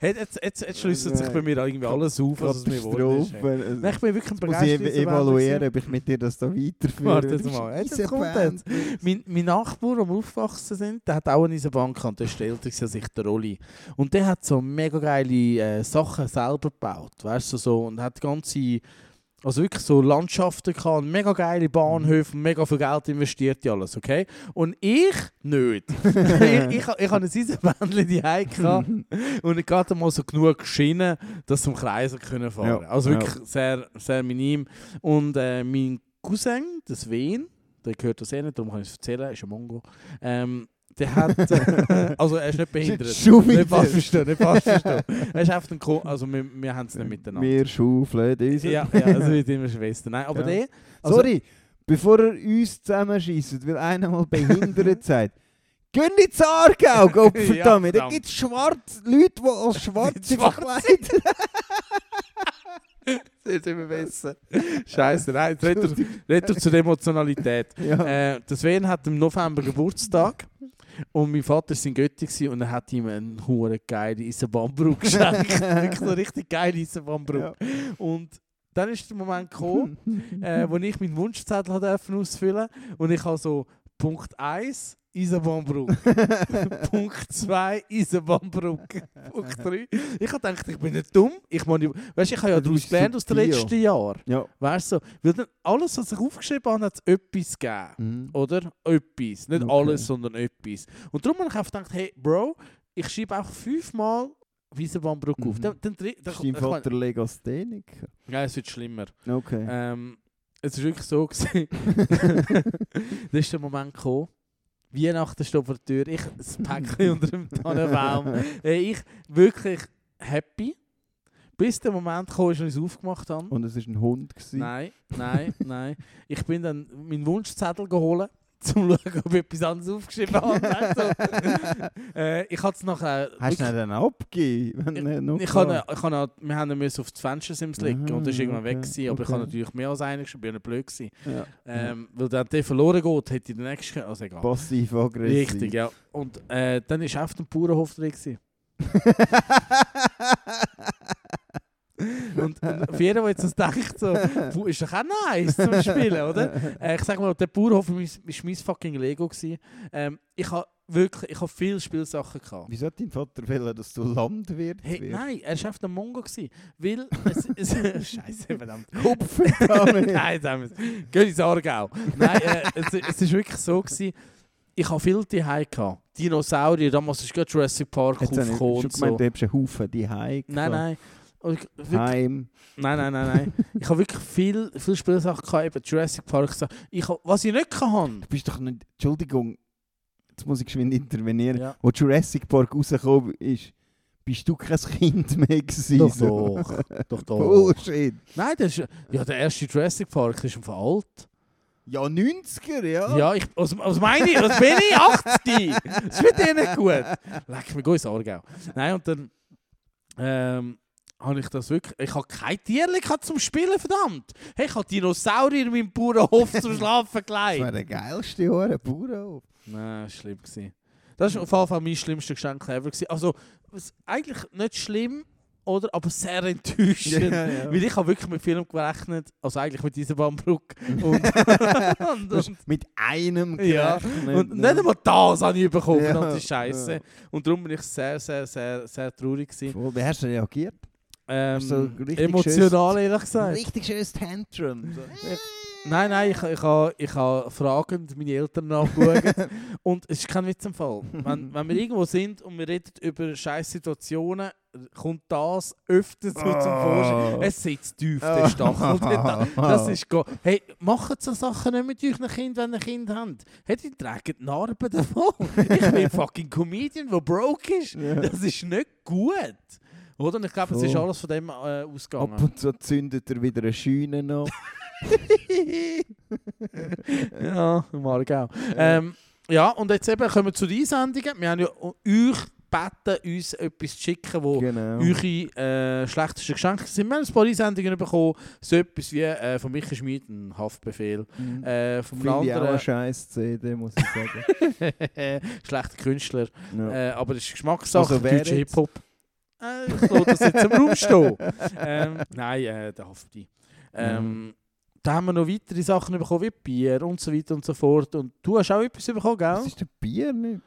Jetzt, jetzt, jetzt schließt sich bei mir irgendwie alles auf, was es mir geworden ist. Nein, ich bin wirklich Jetzt muss ich evaluieren, ob ich mit dir das da weiterführe. Warte jetzt mal. Das kommt jetzt. Mein, mein Nachbar, der wir aufgewachsen sind, der hat auch eine Eisenbahn gehabt. Der ist älter gewesen als ich, der Rolli. Und der hat so mega geile äh, Sachen selber gebaut. Weißt du, so. Und hat ganze, also wirklich so Landschaften gehabt, mega geile Bahnhöfe, und mega viel Geld investiert in alles, okay? Und ich nicht. <laughs> ich, ich, ich habe ein Eisenbändchen die gehabt und ich hatte mal so genug Schienen, dass sie im Kreis können fahren Ja, Also ja. wirklich sehr, sehr minim. Und äh, mein Cousin, das Wen, der gehört das eh nicht, darum kann ich es erzählen, ist ein Mongo. Ähm, der hat, äh, also er ist nicht behindert. Schon Nicht falsch verstehen, nicht falsch verstehen. Er ist einfach ein Ko also wir, wir haben es nicht miteinander. Wir schaufeln diese. Ja, ja, also mit immer Schwester. Nein, aber Ja. der, also, Sorry, bevor er uns zusammenschießt, weil einer mal behindert <laughs> sagt. Geh ins Aargau, Gott Ja, da gibt es schwarz, Leute, die als Schwarze Schwarze. verkleidet Jetzt sind wir besser. Scheiße, nein, redet er zur Emotionalität. ja. Äh, der Sven hat im November Geburtstag und mein Vater war in Götti gewesen und er hat ihm einen hure geile Eisenbahnbrücke geschenkt. <laughs> Wirklich so richtig geile Eisenbahnbrücke. Ja. Und dann ist der Moment gekommen, äh, wo ich meinen Wunschzettel ausfüllen und ich habe so Punkt 1 <laughs> Eisenbahnbrücke, Punkt 2 Eisenbahnbrücke, Punkt 3. Ich habe gedacht, ich bin nicht dumm. Ich, meine, weißt, ich habe ja daraus gelernt aus den letzten Jahren. ja. Weißt du, weil dann alles, was ich aufgeschrieben habe, hat es etwas gegeben. Mhm. Oder? Etwas. Nicht Okay. alles, sondern etwas. Und darum habe ich einfach gedacht, hey, Bro, ich schreibe auch fünfmal Wiesenbahnbrücke auf. Mhm. Dann, dann, dann, dann, Ist dein Vater Legastheniker? ja, es wird schlimmer. Okay. Ähm, es war wirklich so. <laughs> Gewesen. <laughs> da ist der Moment gekommen. Weihnachten steht vor der Tür. Ich, das <laughs> Päckchen unter dem Tannenbaum. <laughs> Ich wirklich happy. Bis der Moment kam, als ich es aufgemacht habe. Und es war ein Hund. Gewesen. Nein, nein, nein. Ich bin dann meinen Wunschzettel geholt, um zu <laughs> schauen, ob ich etwas anderes aufgeschrieben habe. Du? <laughs> äh, ich hatte es nachher... Hast du ihn dann abgegeben? ich war? habe, ich auch- wir haben müssen auf die Fenstersims legen Aha, und das war irgendwann okay, weg. Gewesen, aber ich okay. habe natürlich mehr als einen geschrieben, ich nicht blöd gewesen. Ja. Ähm, weil dann der verloren geht, hätte ich den nächsten... Also egal. Passiv-aggressiv. Richtig, ja. Und äh, dann war auf dem Bauernhof drin. <laughs> <laughs> Und, und für jeden, der jetzt das denkt, so, «Puh, ist doch auch nice zum Spielen, oder? Äh, ich sag mal, der Bauernhof war mein, fucking Lego. Gewesen. Ähm, ich habe wirklich, ich habe viele Spielsachen gehabt. Wieso hat dein Vater wollen, dass du Landwirt Hey, wirst? nein, er war auf dem Mongo. Gewesen, weil es, es <laughs> <laughs> Scheiße, verdammt. Kopf nein, haben wir es. Geh ins Aargau. Nein, äh, es, ist wirklich so gewesen, ich habe viel Zuhause gehabt. Dinosaurier, damals ist gerade Jurassic Park habe ich aufgekommen schon gemeint, so. du hast einen Haufen die Heim. Nein, nein. Wirklich, Heim. nein, nein, nein, nein. ich habe wirklich viel, viel Spielsachen gehabt, eben Jurassic Park. Ich hab, was ich nicht kann. Du bist doch nicht... Entschuldigung, jetzt muss ich geschwind intervenieren. Ja. Wo Jurassic Park rausgekommen ist, bist du kein Kind mehr gewesen. Doch, so. doch, doch, doch. Bullshit. Nein, das ist, ja, der erste Jurassic Park ist schon alt. Ja, 90er, ja. Ja, ich, was, was meine ich? Was bin ich? 80? Das wird eh nicht gut. Leck mir, geh ins Aargau. Nein, und dann ähm, habe ich das wirklich... Ich habe kein gehabt zum Spielen, verdammt. Hey, ich habe Dinosaurier in meinem Bauernhof zum <laughs> Schlafen Das war gelegt. der geilste Jahr, Bauernhof. Nein, das war schlimm. Das war auf jeden Fall mein schlimmstes Geschenk ever. Gewesen. Also, eigentlich nicht schlimm, oder? aber sehr enttäuschend. <laughs> ja. Weil ich habe wirklich mit Film gerechnet, also eigentlich mit dieser Bahnbrücke. <laughs> Und, und, und, mit einem Ja, gerechnet, und ne? nicht einmal das habe ich bekommen, Ja, verdammte Scheiße. ja. Und darum bin ich sehr, sehr, sehr, sehr traurig gewesen. Wie hast du reagiert? Ähm, So richtig emotional, ehrlich gesagt. Richtig schönes Tantrum. So. Nein, nein, ich, ich habe ich ha fragend meine Eltern nachgeschaut. <laughs> und es ist kein Witz im Fall. Wenn, wenn wir irgendwo sind und wir reden über scheiß Situationen, kommt das öfter so zum Vorschein. Es sitzt tief, der Ah. Stachel. Das ist go Hey, macht so Sachen nicht mit euren Kindern, wenn ihr Kind habt. Hey, die tragen Narben davon. ich bin ein fucking Comedian, der broke ist. Das ist nicht gut. Oder? Und ich glaube, es ist alles von dem äh, ausgegangen. Ab und zu zündet er wieder eine Scheune noch. <laughs> <laughs> ja, Margau. Ähm, ja, und jetzt eben kommen wir zu den Einsendungen. Wir haben ja euch gebeten, uns etwas zu schicken, wo genau. eure äh, schlechtesten Geschenke sind. Wir haben ein paar Einsendungen bekommen. So etwas wie äh, von Michael Schmid, ein Haftbefehl. Mhm. Äh, vom Finde ich auch eine anderen scheiß CD, muss ich sagen. <laughs> schlechter Künstler. ja. Äh, aber das ist Geschmackssache, Also deutscher? Hip-Hop. Äh, ich lasse das jetzt im Raum stehen. <laughs> Ähm, nein, äh, der Hafti. Ähm, Da haben wir noch weitere Sachen bekommen, wie Bier und so weiter und so fort. Und du hast auch etwas bekommen, gell? Das ist der Bier nicht.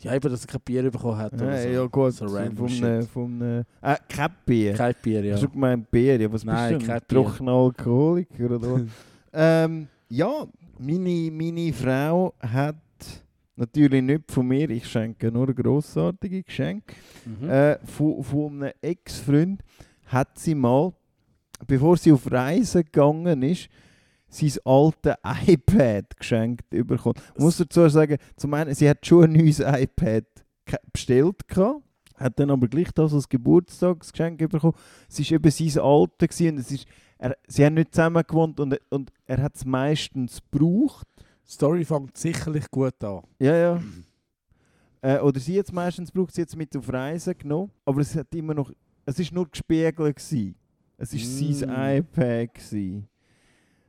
Ja, eben, dass er kein Bier bekommen hat. Ja, oder so. ja gut, So vom, random vom, vom, äh, äh, kein Bier. Kein Bier, ja. Hast du gemeint Bier? Ja, was Nein, bist du kein denn? Bier. Trockener Alkoholiker oder <laughs> was? ähm, ja, meine, meine Frau hat natürlich nicht von mir, ich schenke nur grossartige Geschenke, Mhm. äh, von, von einem Ex-Freund hat sie mal, bevor sie auf Reisen gegangen ist, sein altes <laughs> iPad geschenkt bekommen. Ich muss dazu sagen, zum einen, sie hat schon ein neues iPad bestellt gehabt, hat dann aber gleich das als Geburtstagsgeschenk bekommen. Es war eben sein gewesen und es ist, er, sie haben nicht zusammen gewohnt und, und er hat es meistens gebraucht. Die Story fängt sicherlich gut an. Ja, ja. Äh, oder sie jetzt meistens braucht sie jetzt mit auf Reisen genommen, aber es hat immer noch, es ist nur gespiegelt gewesen. Es ist sein Mm. iPad gewesen.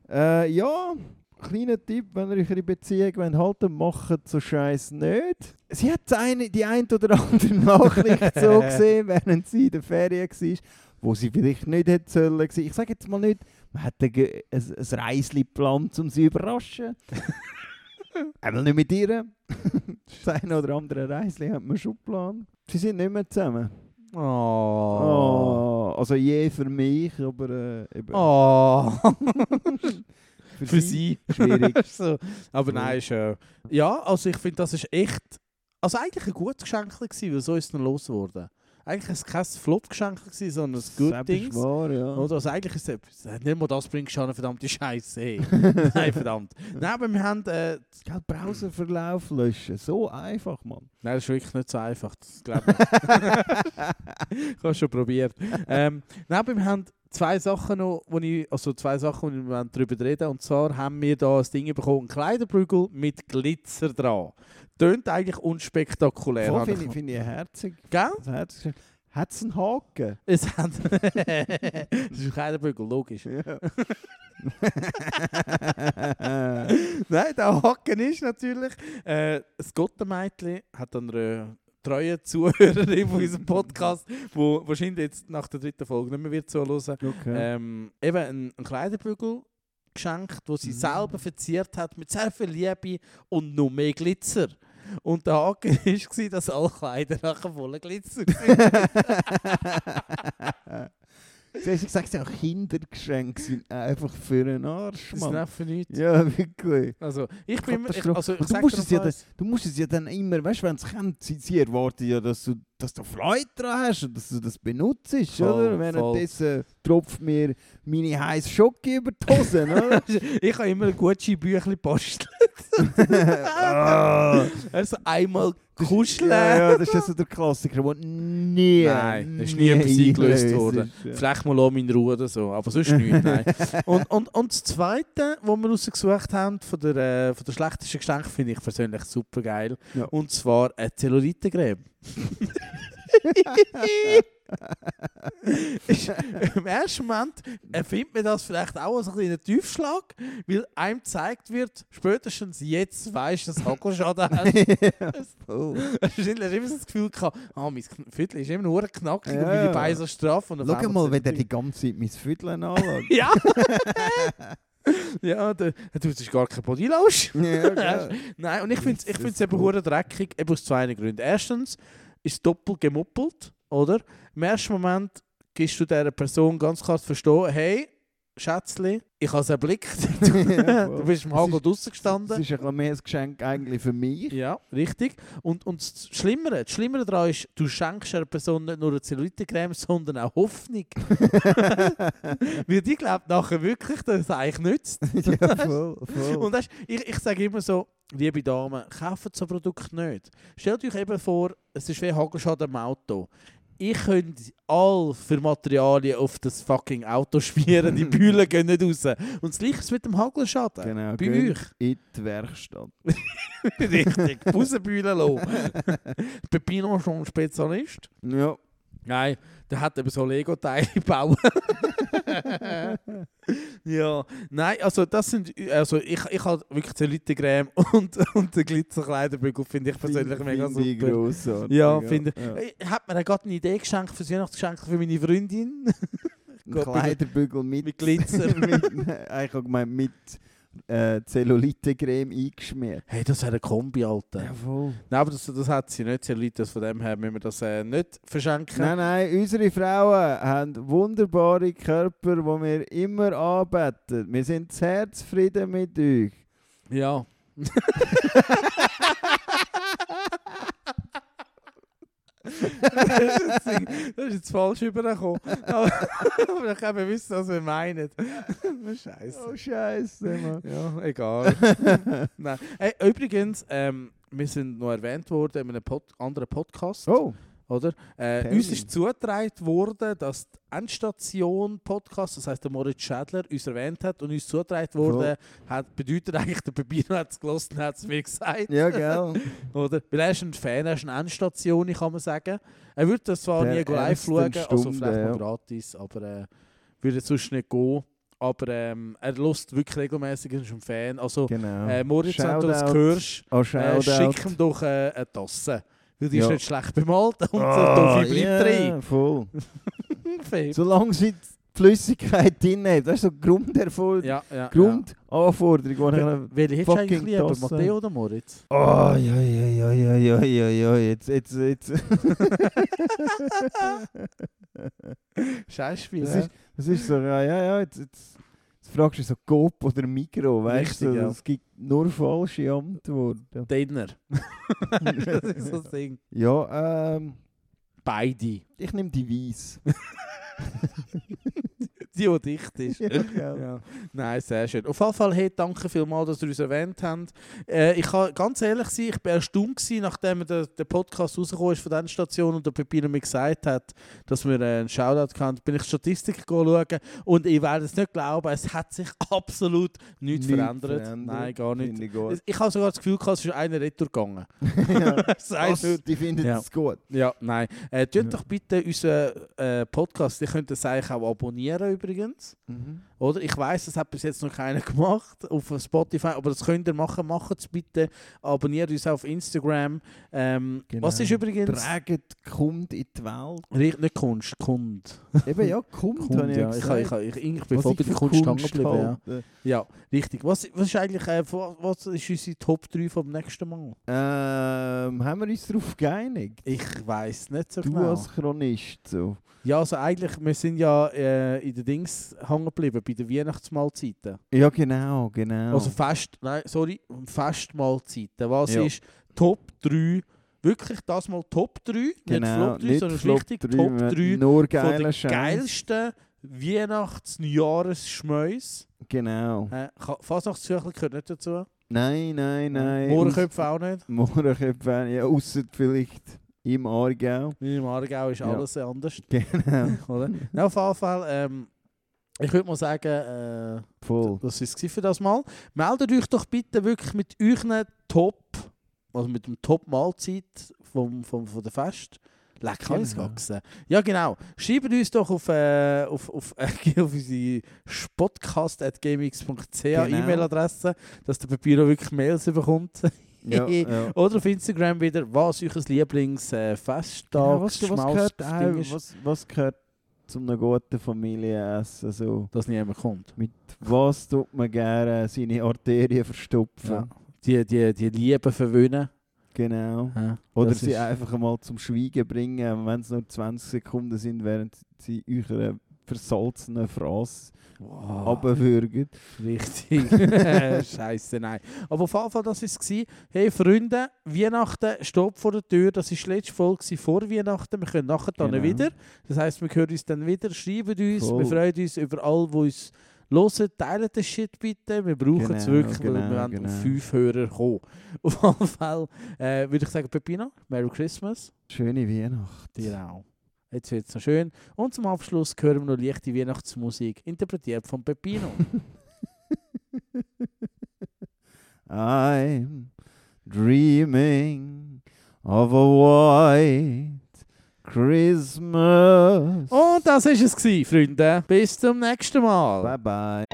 Äh, ja, kleiner Tipp, wenn ihr euch eine Beziehung wollt, halten, macht so Scheiß nicht. Sie hat eine, die ein oder andere <laughs> Nachricht so gesehen, während sie in der Ferien war, wo sie vielleicht nicht hätte sollen. Ich sage jetzt mal nicht, man hat ein, ein, ein Reisli geplant, um sie zu überraschen. <laughs> Einmal nicht mit ihr. <laughs> Das eine oder andere Reisli hat man schon geplant. Sie sind nicht mehr zusammen. Oh. Oh, also je für mich, aber äh, eben Oh. <laughs> für, Für sie. schwierig. so. Aber nein, ist, äh, ja, also ich finde, das ist echt. Also eigentlich ein gutes Geschenk gewesen, weil so ist es dann losgeworden. Eigentlich kein Flop-Geschenk, sondern ein Good Ding. wahr, ja. Oder? Also eigentlich ist es etwas- nicht mal das bringt schon eine verdammte Scheiße. <laughs> Nein, verdammt. Nein, aber wir haben. Äh, Browserverlauf löschen, so einfach, Mann. nein, das ist wirklich nicht so einfach. Das glaube ich. ich habe schon probiert. Ähm, nein, aber wir haben zwei Sachen noch, wo ich, also zwei Sachen, wo wir darüber reden Und zwar haben wir da ein Ding bekommen, einen Kleiderbügel mit Glitzer dran. Tönt eigentlich unspektakulär. Habe finde ich- find ich herzig. Gell? Herzig. Hat es einen Haken? Es hat. <laughs> das ist ein Kleiderbügel, logisch. Ja. <laughs> Nein, der Haken ist natürlich. Äh, das hat dann eine treue Zuhörerin von unserem Podcast, wo wahrscheinlich jetzt nach der dritten Folge nicht mehr wird zuhören. okay. Ähm, eben einen, einen Kleiderbügel geschenkt, wo sie Mhm. selber verziert hat mit sehr viel Liebe und noch mehr Glitzer. Und der Haken <laughs> war, dass alle Kleider nachher voller Glitzer <laughs> waren. Sie haben gesagt, auch Kindergeschenke sind einfach für einen Arsch, Das Mann. nicht für nichts. Ja, wirklich. Also, ich bin ich, also, ich du musst es ja. Du musst es ja dann immer, weißt du, wenn es kommt, sie, sie erwarten ja, dass du, dass du Freude dran hast und dass du das benutzt, Voll, oder? Währenddessen tropft mir meine heiße Schocke über die Hosen, oder? <laughs> ich habe immer ein gutes Büchlein posteln. Ah. Also einmal kuscheln. Ja, ja, das ist ja so der Klassiker, der nie, Nein, das ist nie etwas eingelöst worden. ist, ja. Vielleicht mal auch in Ruhe oder so, aber sonst nicht. Nein. <laughs> Und, und, und das Zweite, was wir rausgesucht haben von der, äh, von der schlechtesten Geschenk, finde ich persönlich super geil. Ja. Und zwar eine Zellulitengräbe. Ist- Im ersten Moment erfindet man das vielleicht auch als ein kleiner Tiefschlag, weil einem gezeigt wird, spätestens jetzt weisst du, dass du Hackelschaden hast. <laughs> Voll. Wahrscheinlich hast du immer so das Gefühl gehabt, ah, mein Viertel ist immer nur knackig und Ja, meine ja. Beine so straff. Und Schau mal, wenn der die- ganze Zeit mein Vierteln anschaut. Ja! <laughs> <laughs> ja, der, du, das ist gar kein Bodylotion. ja, gell. <laughs> Nein, und ich finde es ich find's eben hure dreckig, eben aus zwei Gründen. Erstens ist doppelt gemuppelt, oder? Im ersten Moment gibst du dieser Person ganz klar zu verstehen, hey, Schätzli. Ich habe es erblickt. <laughs> <laughs> Du bist im Hagel ist- draussen Das gestanden. ist ein mehr ein Geschenk eigentlich für mich. Ja, richtig. Und, und das Schlimmere, das Schlimmere daran ist, du schenkst einer Person nicht nur eine Zellulite-Creme, sondern auch Hoffnung. <laughs> Weil die glaubt nachher wirklich, dass es eigentlich nützt. ja, voll, voll. Und weißt, ich, ich sage immer so, liebe Damen, kauft so ein Produkt nicht. Stellt euch eben vor, es ist wie Hagelschaden im Auto. Ich könnte all für Materialien auf das fucking Auto <laughs> schmieren, die <laughs> Bühlen gehen nicht raus. Und das gleiche ist mit dem Hagelschaden. genau, Bei euch. in die Werkstatt. <laughs> Richtig, Bussenbühlen lassen. Pepino schon Spezialist. Ja. Nein, der hat eben so Lego-Teile <laughs> gebaut. <laughs> ja, nein, also das sind, also ich, ich habe wirklich Zellulite-Creme <laughs> und, und den Glitzerkleiderbügel finde ich persönlich Find- mega find super. grossartig, Ja, finde ja. ich. Hat mir gerade eine Idee geschenkt für das Weihnachtsgeschenk für meine Freundin. Ein Kleiderbügel mit, mit Glitzer. mit, nein, ich habe gemeint, mit äh, Zellulite-Creme eingeschmiert. Hey, das wäre eine Kombi, Alter. Jawohl. Nein, aber das, das hat sie nicht, Zellulite, von dem her müssen wir das äh, nicht verschenken. Nein, nein, unsere Frauen haben wunderbare Körper, die wir immer anbeten. Wir sind sehr zufrieden mit euch. Ja. <laughs> <laughs> das ist jetzt falsch übergekommen. Aber, aber <laughs> ich kann wissen, was wir meinen. <laughs> Scheiße. Oh, Scheiße, Mann. Ja, egal. <laughs> Nein. Hey, übrigens, ähm, wir sind noch erwähnt worden in einem Pod anderen Podcast. Oh, Oder? Äh, uns ist zugetragen worden, dass die Endstation Podcast, das heißt der Moritz Schädler, uns erwähnt hat und uns zugetragen wurde, hat, bedeutet eigentlich, der Pepino hat es gelassen und hat es mir gesagt. ja, gell. <laughs> Oder? Weil er ist ein Fan, er ist eine Endstation, kann man sagen. Er würde das zwar Der nie live schauen, also Stunde, vielleicht mal ja. gratis, aber äh, würde sonst nicht gehen. Aber ähm, er lust wirklich regelmäßig, er ist ein Fan. Also, Genau. äh, Moritz, wenn du das hörst, Oh, äh, schick ihm doch äh, eine Tasse. Weil die ist Ja. nicht schlecht bemalt <laughs> und Ah, der Toffee bleibt ja, drin. voll. <laughs> Solange sie die Flüssigkeit drin hat. Das ist so Grunderforderung. Ja, ja. Grundanforderung. die ja. Welche hättest du eigentlich lieber. Matteo oder Moritz? Oh, ja, ja, ja, ja, ja, ja, ja. Jetzt, jetzt, jetzt. <laughs> Scheißspiel, Das ja. ist, das ist so, ja, ja, ja. Jetzt, jetzt fragst du so Coop oder Mikro, weißt Richtig, du? ja. Es gibt nur falsche Antworten. Dinner. <laughs> das ist so das Ding. Ja, ähm, Beide. ich nehme die Weiss. <laughs> Die, die dicht ist. <laughs> ja, gell. Ja. Nein, sehr schön. Auf jeden Fall, hey, danke vielmals, dass ihr uns erwähnt habt. Äh, ich kann ganz ehrlich sein, ich war erstaunt, gewesen, nachdem der, der Podcast rausgekommen ist von dieser Station und der Pepino mir gesagt hat, dass wir äh, einen Shoutout haben, bin ich Statistik schauen und ich werde es nicht glauben, es hat sich absolut nichts, Nichts verändert. verändert, Nein, gar nicht. Ich gut. Ich habe sogar das Gefühl, es ist einer retour gegangen. <laughs> ja. <laughs> Das die finden Ja. es gut. ja, nein. Äh, tut doch bitte unseren äh, Podcast, ihr könnt das eigentlich auch abonnieren übrigens. Mhm. Oder? Ich weiß, das hat bis jetzt noch keiner <laughs> gemacht auf Spotify, aber das könnt ihr machen. Macht es bitte. Abonniert uns auf Instagram. Ähm, Genau. Was ist übrigens. Tragen Kund in die Welt. Richt- Nicht Kunst, Kund. Eben, ja, Kund, Kund habe ich ja. gesagt. ich, ich, ich, ich bin Was voll bei der Kunst hängen geblieben. Ja. ja, richtig. Was, was ist eigentlich äh, was ist unsere Top 3 vom nächsten Mal? Ähm, haben wir uns darauf geeinigt? Ich weiß nicht so Du genau. als Chronist. So. Ja, also eigentlich, wir sind ja äh, in den Dings hängen geblieben, bei den Weihnachtsmahlzeiten. Ja, genau, genau. Also Fest, nein, sorry, Festmahlzeiten. Was Ja. ist Top 3? Wirklich das mal Top 3, nicht genau, Flop 3, nicht sondern Flop richtig drei, Top wir haben 3 Nur von den geilsten Weihnachts-Neujahres-Schmäus. Genau. Äh, Fasnachtszüchel gehört nicht dazu. Nein, nein, nein. Mohrenköpfe auch nicht. <laughs> Mohrenköpfe, ja, ausser vielleicht im Aargau. Im Aargau ist Ja. alles anders. <laughs> Genau. Oder? Auf jeden Fall, ähm, ich würde mal sagen, äh, Voll. das war es für das Mal. Meldet euch doch bitte wirklich mit euren Top, also mit dem Top-Mahlzeit vom, vom, von der Fest. Leck, habe ich Genau. gewachsen. Ja, genau. Schreibt uns doch auf, äh, auf, auf, äh, <laughs> auf unsere spotcast.gamix.ch Genau. E-Mail-Adresse, dass der Papiro wirklich Mails bekommt. Ja, <laughs> ja. Oder auf Instagram wieder, was euer Lieblings äh, Ja, Festtag, was, was, gehört, auch, was, was gehört zu einer guten Familienessen? So, dass niemand kommt. mit was tut man gerne seine Arterien verstopfen? Ja. Die, die, die Liebe verwöhnen. Genau. Ja, Oder sie einfach mal zum Schweigen bringen, wenn es nur 20 Sekunden sind, während sie eurer versalzenen Fraß Wow. Richtig. <laughs> Scheiße, nein. Aber auf jeden Fall, das war es. Hey Freunde, Weihnachten steht vor der Tür. Das war die letzte Folge vor Weihnachten. Wir können nachher dann Genau. wieder. Das heisst, wir hören uns dann wieder. Schreibt uns. Voll. Wir freuen uns über all, die uns hören. Teilt den Shit bitte. Wir brauchen es Genau, wirklich, weil genau, wir wollen genau. auf fünf Hörer kommen. Auf jeden Fall äh, würde ich sagen, Pepino, Merry Christmas. Schöne Weihnacht. Dir auch. Jetzt wird es noch schön. Und zum Abschluss hören wir noch leichte Weihnachtsmusik, interpretiert von Pepino. <laughs> I'm dreaming of a white Christmas. Und das war es, gewesen, Freunde. Bis zum nächsten Mal. Bye bye.